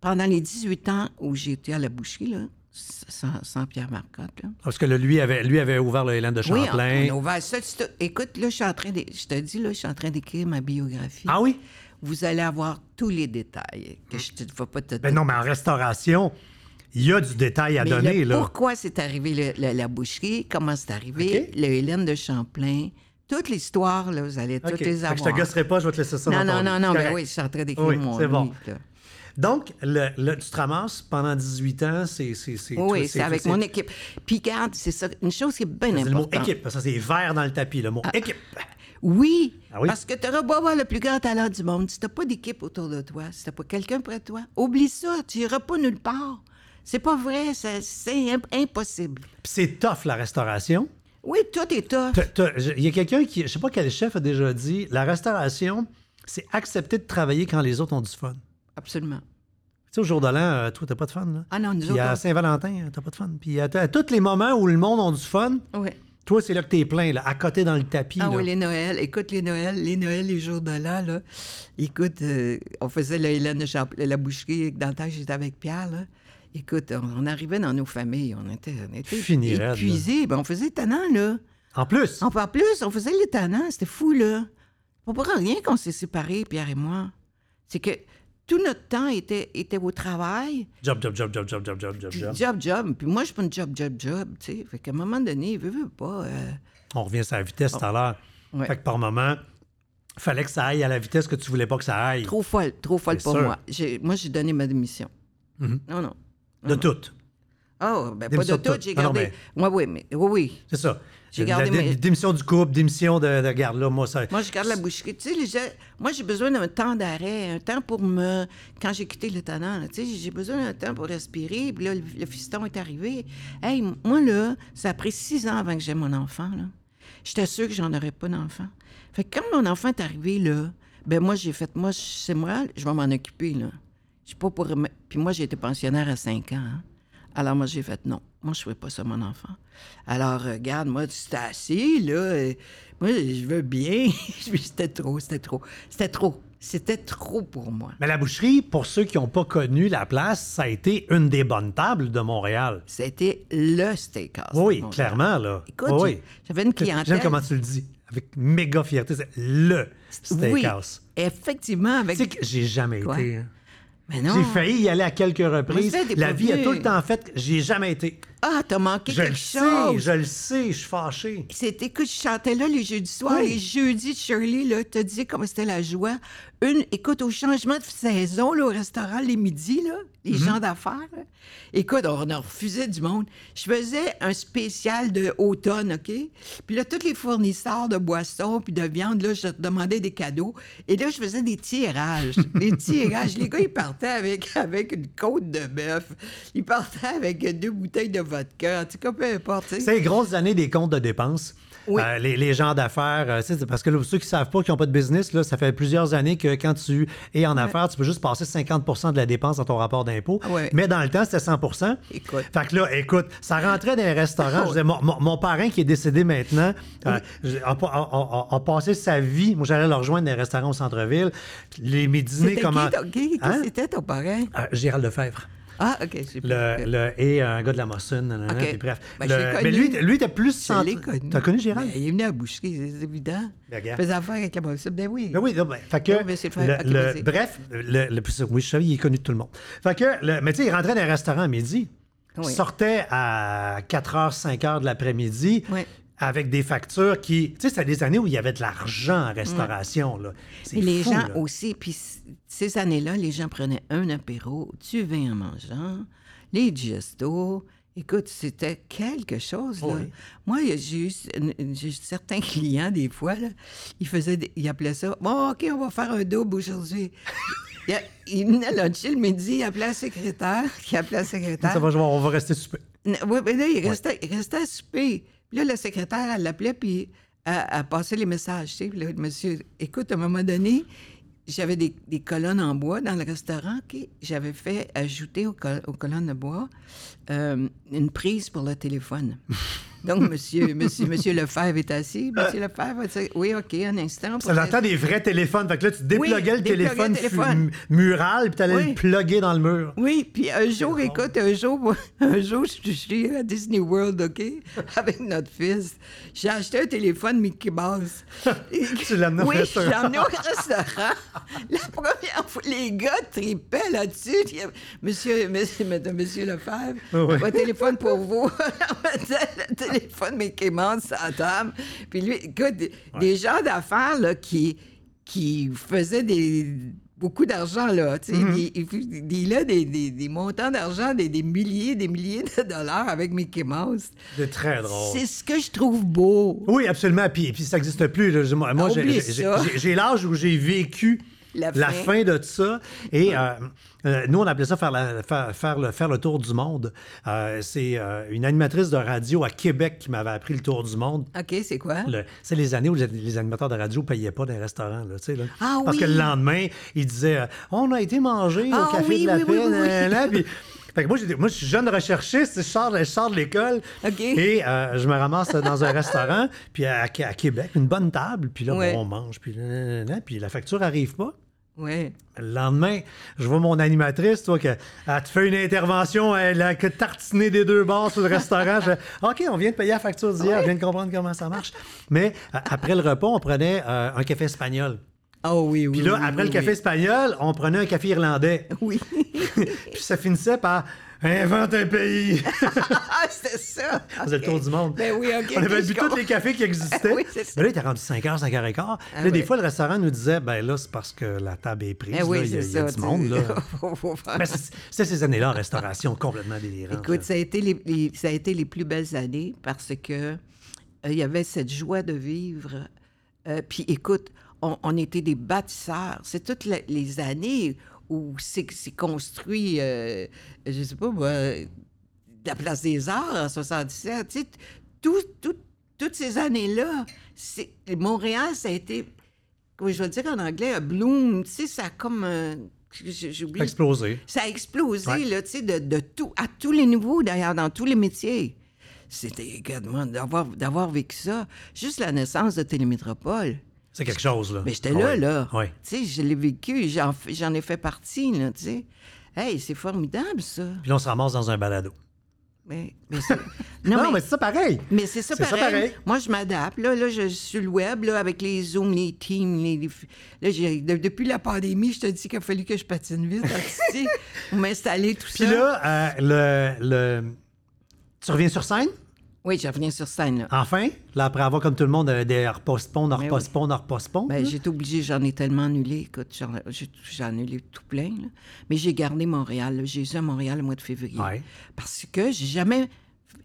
pendant les 18 ans où j'étais à la boucherie, là, sans, sans Pierre Marcotte, là, Parce que là, lui avait, lui avait ouvert le Hélène de oui, Champlain. on, on a ouvert ça. Écoute, là, je suis en train de, je te dis, là, je suis en train d'écrire ma biographie. Ah oui? Vous allez avoir tous les détails que je ne vais pas te Ben non, mais en restauration, il y a du détail à Mais donner, là. Pourquoi c'est arrivé le- le- la boucherie, comment c'est arrivé, le Hélène de Champlain, toute l'histoire, là, vous allez OK. toutes les que je avoir. te gosserai pas, je vais te laisser ça non, dans non, non, non, ben oui, je suis en train d'écrire Oui, mon c'est bon. livre. là. Donc, le, le- tu te ramasses pendant 18 ans, c'est. Oui, c'est avec mon équipe. Puis regarde, c'est ça, une chose qui est bien C'est le mot importante. équipe, ça c'est vert dans le tapis, le mot équipe. Oui, Ah oui? parce que tu auras beau avoir le plus grand talent du monde. Si tu pas d'équipe autour de toi, si tu pas quelqu'un près de toi, oublie ça, tu iras pas nulle part. C'est pas vrai, c'est imp- impossible. Puis c'est tough la restauration. Oui, tout est tough. Il y a quelqu'un qui, je sais pas quel chef a déjà dit, la restauration, c'est accepter de travailler quand les autres ont du fun. Absolument. Tu sais, au jour de l'an, euh, toi, t'as pas de fun, là. Ah non, nous Puis à autres, Saint-Valentin, euh, t'as pas de fun. Puis à, à tous les moments où le monde a du fun, oui. toi, c'est là que t'es plein, là, à côté dans le tapis. Ah là. oui, les Noëls. Écoute, les Noëls, les Noëls, les jours de l'an, là. Écoute, euh, on faisait la Hélène la boucherie dans le temps j'étais avec Pierre, là. Écoute, on, on arrivait dans nos familles, on était, on était épuisés. Ben, on faisait tannant, là. En plus, En plus, on faisait le tannant, c'était fou, là. Pour rien qu'on s'est séparés, Pierre et moi. C'est que tout notre temps était, était au travail, job, job, job, job, job, job, job, job, job. job, job. Puis moi, je suis pas une job, job, job, tu sais. Fait qu'à un moment donné, veut, veut pas... euh, On revient sur la vitesse tout à l'heure. Ouais. Fait que par moment, fallait que ça aille à la vitesse que tu voulais pas que ça aille. Trop folle, trop folle pour sûr. moi. Moi, j'ai donné ma démission. Non, non. De tout. Oh, ben pas de de tout, tout. j'ai gardé. Oui, oui, mais oui, oui. C'est ça. J'ai gardé dé- mes- Démission du couple, démission de, de regarde là, moi, ça. Moi, je garde la boucherie. Tu sais, les gens- moi, j'ai besoin d'un temps d'arrêt, un temps pour me. Quand j'ai quitté le là, tu sais, j'ai besoin d'un temps pour respirer. Puis là, le, le fiston est arrivé. Hey, moi, là, ça a pris six ans avant que j'aie mon enfant, là. J'étais sûre que j'en aurais pas d'enfant. Fait que quand mon enfant est arrivé, là, ben moi, j'ai fait, moi, c'est moi, je vais m'en occuper, là. Je suis pas pour. Puis moi, j'ai été pensionnaire à cinq ans. hein. Alors, moi, j'ai fait non. Moi, je ne fais pas ça, mon enfant. Alors, euh, regarde, moi, c'était assis, là. euh, moi, je veux bien. C'était trop, c'était trop. C'était trop. C'était trop pour moi. Mais la boucherie, pour ceux qui n'ont pas connu la place, ça a été une des bonnes tables de Montréal. C'était le steakhouse. Oui, clairement, là. Écoute, oui. j'avais une clientèle. J'aime comment tu le dis. Avec méga fierté. C'est le Oui, steakhouse. effectivement, avec. Tu sais que j'ai jamais Quoi? été. hein. Mais non. J'ai failli y aller à quelques reprises. La vie a tout le temps fait que j'y ai jamais été. Ah, t'as manqué Je le quelque sais, chose. je le sais, je suis fâché. C'était, écoute, je chantais là les jeudis soirs, Oui. les jeudis Shirley, là, te disais comment c'était la joie. Une, écoute, au changement de saison, là, au restaurant, les midis, là, les Mm-hmm. gens d'affaires, écoute, on en refusait du monde. Je faisais un spécial de automne, OK? Puis là, tous les fournisseurs de boissons puis de viande, là, je demandais des cadeaux. Et là, je faisais des tirages. des tirages. Les gars, ils partaient avec, avec une côte de bœuf. Ils partaient avec deux bouteilles de vodka. En tout cas, peu importe. C'est les grosses années des comptes de dépenses. Oui. Euh, les, les gens d'affaires, euh, c'est- parce que là, ceux qui savent pas, qui n'ont pas de business, là, ça fait plusieurs années que quand tu es en affaires, tu peux juste passer 50% de la dépense dans ton rapport d'impôt. Ouais. Mais dans le temps, c'était 100% Écoute. Fait que là, écoute, ça rentrait dans les restaurants. Je disais, mon, mon- mon parrain qui est décédé maintenant euh, a, a- a- a- a passé sa vie. Moi, j'allais le rejoindre dans les restaurants au centre-ville. Les, mes dîners, C'était comment. qui, ton- qui- qui Hein? c'était ton parrain? Gérald Lefebvre. Ah, OK, Le, le, et un gars de la puis bref. Ben, Le- je l'ai mais lui, lui était plus centré- connu. T'as connu Gérald? Ben, il est venu à la boucherie, c'est évident. Ben. Il faisait affaire avec la bosse. Ben oui. Ben oui, non, ben, fait que, Oui, mais c'est le fait. le- Ok, le- vas-y. bref, oui, je savais, il est connu de tout le monde. Fait que, le- mais tu sais, il rentrait dans un restaurant à midi, Oui. sortait à 4h, 5h de l'après-midi, Oui. Avec des factures qui, tu sais, c'était des années où il y avait de l'argent en restauration, là. C'est Mais les fou, gens là. aussi, puis ces années-là, les gens prenaient un apéro, du vin en mangeant, les gestos. Écoute, c'était quelque chose, là. Oui. Moi, j'ai eu, eu certains clients, des fois, là, ils faisaient, des- ils appelaient ça, bon, OK, on va faire un double aujourd'hui. il, a- il venait luncher le midi, il appelait la secrétaire, il appelait la secrétaire. Ça va, on va rester super. Oui, mais là, il restait, il restait à souper. Puis là, la secrétaire, elle l'appelait, puis elle, elle passait les messages. Tu sais. Puis monsieur, écoute, à un moment donné, j'avais des, colonnes en bois dans le restaurant. OK? J'avais fait ajouter aux colonnes de bois euh, une prise pour le téléphone. Donc, monsieur, monsieur, monsieur Lefebvre est assis. Monsieur Lefebvre, tu sais, oui, OK, un instant. Ça l'entend des vrais téléphones. Fait que là, tu dépluguais Oui, le téléphone, mural, puis t'allais Oui. le plugger dans le mur. Oui, puis un jour, écoute, un jour, un jour, je suis à Disney World, OK, avec notre fils. J'ai acheté un téléphone Mickey Mouse. Tu l'as amené au oui, restaurant. amené au restaurant. La première fois, les gars tripaient là-dessus. Monsieur, monsieur, monsieur, Lefebvre, Oui. un téléphone pour vous. Téléphone Mickey Mouse à la table. Puis lui, écoute, des, des gens d'affaires, là, qui qui faisaient des, beaucoup d'argent, là. Tu sais, Mhm. des- il- là, des, des- des montants d'argent, des, des milliers, des milliers de dollars avec Mickey Mouse. C'est très drôle. C'est ce que je trouve beau. Oui, absolument. Puis, puis ça n'existe plus. là. Moi, j'ai- j'ai l'âge où j'ai vécu La la, fin. fin. de ça. Et euh, euh, nous, on appelait ça faire, la- faire, faire le, faire le tour du monde. Euh, c'est une animatrice de radio à Québec qui m'avait appris le tour du monde. OK, c'est quoi? Le- C'est les années où les, les animateurs de radio ne payaient pas dans les restaurants. Là, là. Ah Parce oui. que le lendemain, ils disaient On a été manger Ah au Café oui, de la oui, Paix. Oui, oui, oui. fait que moi, moi, je suis jeune recherchiste, je sors, de- je sors de l'école et euh, je me ramasse dans un restaurant, puis à, à Québec, une bonne table, puis là, Ouais. bon, on mange, puis, puis la facture arrive pas. Le lendemain, je vois mon animatrice, toi, que, elle te fait une intervention, elle a que tartiner des deux bords sur le restaurant. Je fais, OK, on vient de payer la facture d'hier, je viens de comprendre comment ça marche. Mais euh, après le repas, on prenait euh, un café espagnol. Oh oui, oui. Puis là, oui, après oui, le café oui. espagnol, on prenait un café irlandais. Oui. Puis ça finissait par Invente un pays. ah, c'était ça. On faisait le tour du monde. Ben oui, OK. On avait bu tous les cafés qui existaient. Oui, c'est ça. Là, il était rendu 5 h, 5 h 15. Puis là, Ah des fois, le restaurant nous disait, ben là, c'est parce que la table est prise. Là, oui, il y a, il y a ça. du monde, là. Mais c'est ces années-là en restauration complètement délirantes. Écoute, là. ça a, été les, les- ça a été les plus belles années parce que euh, il y avait cette joie de vivre. Euh, Puis écoute, on, on était des bâtisseurs. C'est toutes la- les années où c'est construit, euh, je sais pas moi, la place des arts en 77. Tu sais, tout, tout- toutes ces années-là, Montréal, ça a été, comment je vais dire en anglais, un bloom. Tu sais, ça a comme... Explosé. Ça a explosé, Ouais. là, tu sais, de, de tout, à tous les niveaux, d'ailleurs, dans tous les métiers. C'était, d'avoir, d'avoir vécu ça. Juste la naissance de Télémétropole. C'est quelque chose, là. Mais j'étais Ouais. là, là. Ouais. Tu sais, je l'ai vécu, j'en, ai fait partie, là, tu sais. Hey, c'est formidable, ça. Puis là, on se ramasse dans un balado. Mais, mais c'est- Non, non, mais, mais, c'est ça pareil. mais c'est ça c'est ça pareil. Moi, je m'adapte. Là, là, je suis sur le web, là, avec les Zooms, les Teams, les... Là, j'ai- depuis la pandémie, je te dis qu'il a fallu que je patine vite, ici, pour m'installer, tout Puis ça. là, euh, le, le... tu reviens sur scène, Oui, je reviens sur scène, là. enfin. Là, après avoir, comme tout le monde, euh, des repostpone, Mais repostpone, repostpone. Ben, j'ai été obligée, j'en ai tellement annulé. Écoute, j'en j'ai- j'ai annulé tout plein. là. Mais j'ai gardé Montréal. J'ai eu à Montréal le mois de février. Ouais. Parce que j'ai jamais,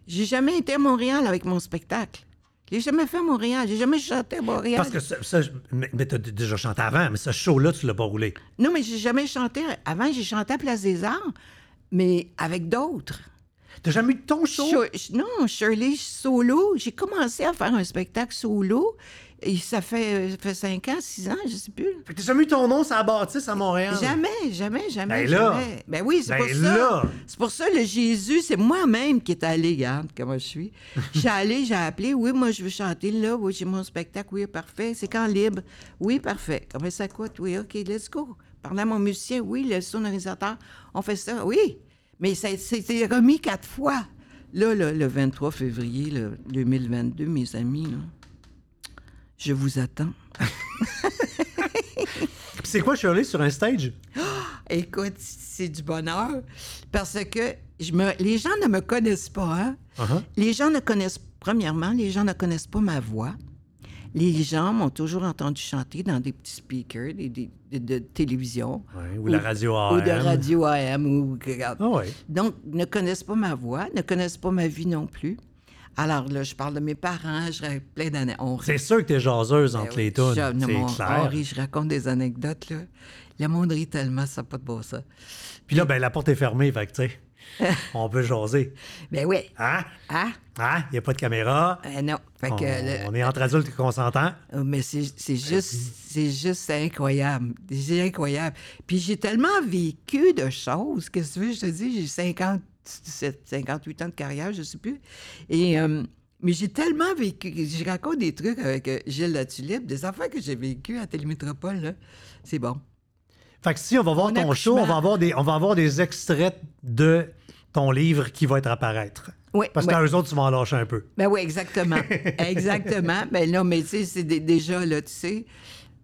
j'ai jamais été à Montréal avec mon spectacle. Je l'ai jamais fait à Montréal. J'ai jamais chanté à Montréal. Parce que ça, mais, mais t'as déjà chanté avant, mais ce show-là, tu l'as pas roulé. Non, mais j'ai jamais chanté. Avant, j'ai chanté à Place des Arts, mais avec d'autres. T'as jamais eu ton show? Shir- non, Shirley solo. J'ai commencé à faire un spectacle solo. Et ça fait, ça fait 5 ans, 6 ans, je sais plus. Fait que t'as jamais eu ton nom sur la bâtisse à Montréal? Jamais, jamais, jamais, Ben là. jamais. Ben oui, c'est Ben pour ça. là. C'est pour ça, le Jésus, c'est moi-même qui est allé, regarde comment je suis. J'ai allé, j'ai appelé, oui, moi, je veux chanter là, oui, j'ai mon spectacle, oui, parfait. C'est quand libre? Oui, parfait. Combien ça coûte? Oui, OK, let's go. Parler à mon musicien, oui, le sonorisateur, on fait ça, oui. Mais ça remis quatre fois. Là, le, le 23 février là, 2022, mes amis, là, je vous attends. C'est quoi, Shirley, sur un stage? Écoute, c'est du bonheur parce que je me, les gens ne me connaissent pas. Hein? Uh-huh. Les gens ne connaissent, premièrement, les gens ne connaissent pas ma voix. Les gens m'ont toujours entendu chanter dans des petits speakers des, des- de, de télévision. Ouais, ou la radio Ou de AM. radio AM. Ou. Ah ouais. Donc, ne connaissent pas ma voix, ne connaissent pas ma vie non plus. Alors là, je parle de mes parents, je rêve plein d'années. On C'est sûr que t'es jaseuse entre ben oui, les tunes. C'est on clair. rit, je raconte des anecdotes, là. Le monde rit tellement, ça n'a pas de bon sens. Puis là, ben, la porte est fermée, fait que, tu sais, on peut jaser. Ben oui. Hein? Hein? Hein? Il n'y a pas de caméra? Euh, non. Fait On, que, le- on est entre adultes consentants. Oh, Mais c'est c'est juste, c'est juste incroyable. C'est incroyable. Puis j'ai tellement vécu de choses. Qu'est-ce que tu veux, je te dis, j'ai 57, 58 ans de carrière, je sais plus. Et, euh, mais j'ai tellement vécu. Je raconte des trucs avec euh, Gilles Latulippe, des affaires que j'ai vécues à Télémétropole. C'est bon. Fait que si on va voir ton show, on va, avoir des, on va avoir des extraits de ton livre qui va être apparaître. Oui, Parce oui. qu'à eux autres, tu vas en lâcher un peu. Ben oui, exactement. exactement. Ben non, mais tu sais, c'est dé- déjà, là, tu sais,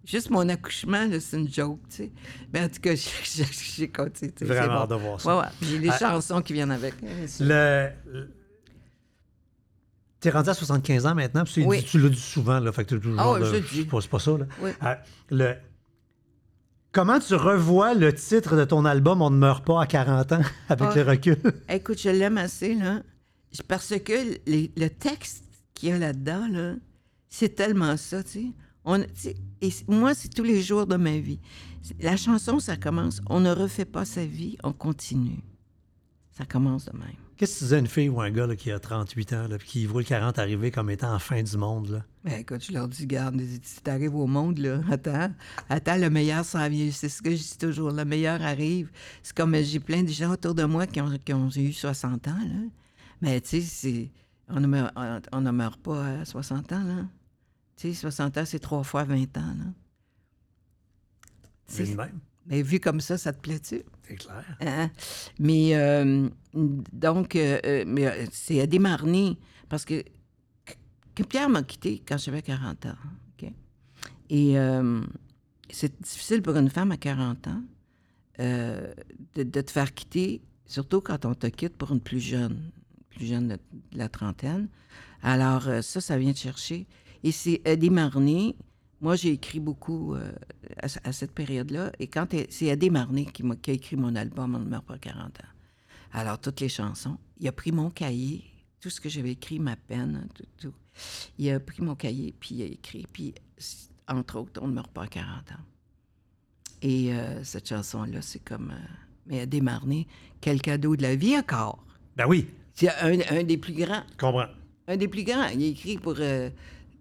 juste mon accouchement, c'est une joke, tu sais. Mais en tout cas, j'ai- continué. tu Vraiment bon. de voir ça. Ouais, ouais. J'ai les Ah. chansons qui viennent avec. sûr. Le. T'es rendu à 75 ans maintenant, puis tu, Oui. tu l'as dit souvent, là, fait que t'es toujours Ah je dis. c'est pas, c'est pas ça, là. Oui. Euh, le, Comment tu revois le titre de ton album On ne meurt pas à 40 ans avec Ah. le recul? Écoute, je l'aime assez, là. Parce que les- le texte qu'il y a là-dedans, là, c'est tellement ça, tu sais. On, tu sais, et c- moi, c'est tous les jours de ma vie. La chanson, ça commence. On ne refait pas sa vie, on continue. Ça commence de même. Qu'est-ce que tu disais à une fille ou un gars là, qui a 38 ans, là, puis qui voit le 40 arriver comme étant en fin du monde? Là? Ben, écoute, je leur dis, garde, si t'arrives au monde, là, attends, attends, le meilleur s'en vient. C'est ce que je dis toujours, le meilleur arrive. C'est comme, j'ai plein de gens autour de moi qui ont, qui ont eu 60 ans, là. Mais, tu sais, on ne meurt, on- ne meurt pas à 60 ans, là. Tu sais, 60 ans, c'est trois fois 20 ans, là. C'est même. Mais vu comme ça, ça te plaît-tu? C'est clair. Hein? Mais euh, donc, euh, euh, mais c'est à démarrer parce que, que Pierre m'a quitté quand j'avais 40 ans. OK? Et euh, c'est difficile pour une femme à 40 ans euh, de, te faire quitter, surtout quand on te quitte pour une plus jeune, plus jeune de, la trentaine. Alors, euh, ça, ça vient te chercher. Et c'est Eddie Marnay. Moi, j'ai écrit beaucoup à, cette période-là. Et quand c'est Eddie Marnay qui, m'a- qui a écrit mon album On ne meurt pas à 40 ans. Alors, toutes les chansons. Il a pris mon cahier, tout ce que j'avais écrit, ma peine, tout, tout. Il a pris mon cahier, puis il a écrit. Puis, entre autres, On ne meurt pas à 40 ans. Et euh, cette chanson-là, c'est comme... euh, mais Eddie Marnay, quel cadeau de la vie encore. Ben oui, C'est un, un des plus grands. je comprends. Un des plus grands. Il a écrit pour euh,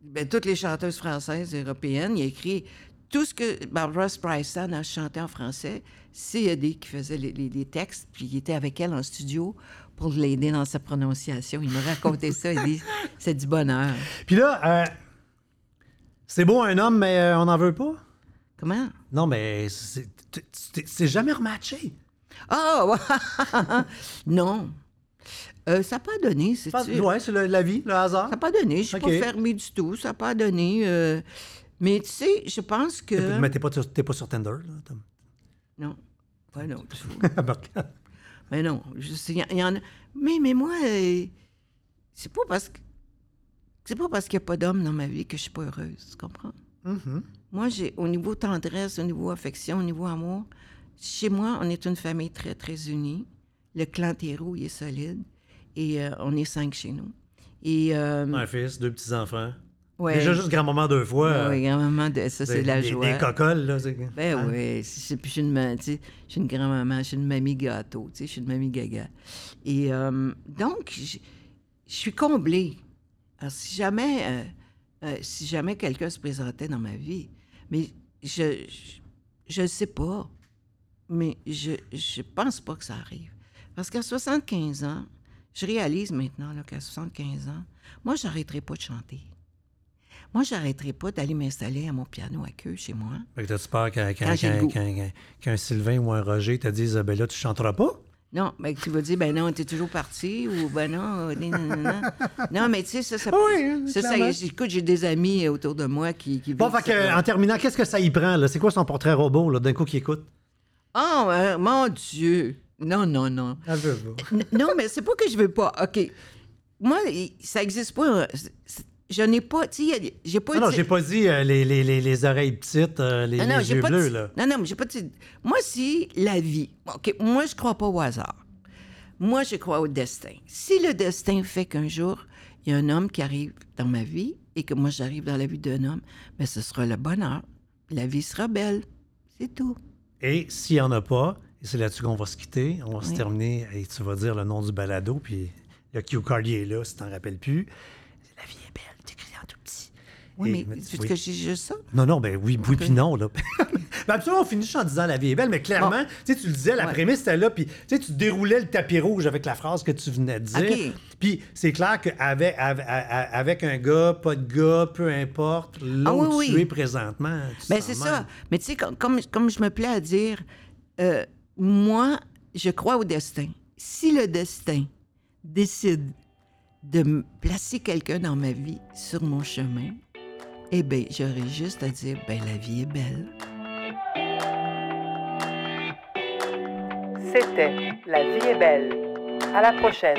ben, toutes les chanteuses françaises et européennes. Il a écrit tout ce que Barbara Streisand a chanté en français. C'est qui faisait les, les- les textes, puis il était avec elle en studio pour l'aider dans sa prononciation. Il m'a raconté ça. Il dit c'est du bonheur. Puis là, euh, c'est beau un homme, mais euh, on n'en veut pas? Comment? Non, mais c'est jamais rematché. Ah! non. Euh, ça n'a pas donné, c'est Ouais, c'est la vie, le hasard. Ça n'a pas donné. Je ne suis Ok. pas fermée du tout. Ça n'a pas donné. euh, mais tu sais, je pense que. Mais t'es pas, pas sur Tinder, là, Tom. Non. Pas non. Mais non, je sais, il y, y en a. Mais, mais moi, euh, c'est pas parce que. C'est pas parce qu'il n'y a pas d'homme dans ma vie que je suis pas heureuse, tu comprends? Mhm. Moi, j'ai au niveau tendresse, au niveau affection, au niveau amour, chez moi, on est une famille très, très unie. Le clan Thérault, il est solide. Et euh, on est cinq chez nous. Et. euh, Un fils, deux petits-enfants. Ouais. Déjà juste grand-maman deux fois. Ouais, euh, ouais, grand-maman, de- ça, c'est de la des- joie. Des cocoles, là. Ben hein? oui, je suis une, je grand-maman, je suis une mamie gâteau, tu sais, je suis une mamie gaga. Et euh, donc, je je suis comblée. Alors, si jamais, euh, euh, si jamais quelqu'un se présentait dans ma vie, mais je, je, je sais pas, mais je, je pense pas que ça arrive. Parce qu'à 75 ans, je réalise maintenant qu'à 75 ans, moi, j'arrêterai pas de chanter. Moi, j'arrêterai pas d'aller m'installer à mon piano à queue chez moi. Fait que t'as-tu peur qu'un, qu'un- qu'un Sylvain ou un Roger te dise ben là, tu chanteras pas? Non, mais tu vas dire, ben non, t'es toujours parti, ou ben non, euh, non, non, non. Non, mais tu sais, ça, ça, Oui, ça, ça, écoute, j'ai des amis autour de moi qui, qui Bon, fait que, ça. en terminant, qu'est-ce que ça y prend, là? C'est quoi son portrait robot, là, d'un coup qui écoute? Oh, euh, mon Dieu! Non, non, non. Ah, je veux pas. Non, mais c'est pas que je veux pas. OK. Moi, ça existe pas. Je n'ai pas, tu sais, j'ai pas Non, non, j'ai pas dit euh, les, les, les, les oreilles petites, euh, les, non, les j'ai yeux pas bleus, dit- là. Non, non, mais j'ai pas dit. Moi, si la vie. OK, moi, je crois pas au hasard. Moi, je crois au destin. Si le destin fait qu'un jour, il y a un homme qui arrive dans ma vie et que moi, j'arrive dans la vie d'un homme, ben, ce sera le bonheur. La vie sera belle. C'est tout. Et s'il n'y en a pas, et c'est là-dessus qu'on va se quitter, on va se terminer et tu vas dire le nom du balado, puis le cue card est là, si t'en rappelles plus. La vie est belle, c'est écrit en tout petit. Oui, mais tu que j'ai juste ça? Non, non, ben oui, oui, puis non, là. ben, absolument, on finit en disant la vie est belle, mais clairement, tu le disais, la prémisse était là, puis tu déroulais le tapis rouge avec la phrase que tu venais de dire. Puis c'est clair qu'avec avec, avec un gars, pas de gars, peu importe, l'autre Ah oui, tu es présentement. Ben, c'est ça. Mais tu sais, comme, comme, comme je me plais à dire, euh, moi, je crois au destin. Si le destin décide de placer quelqu'un dans ma vie sur mon chemin, eh bien, j'aurais juste à dire, ben la vie est belle. C'était La vie est belle. À la prochaine.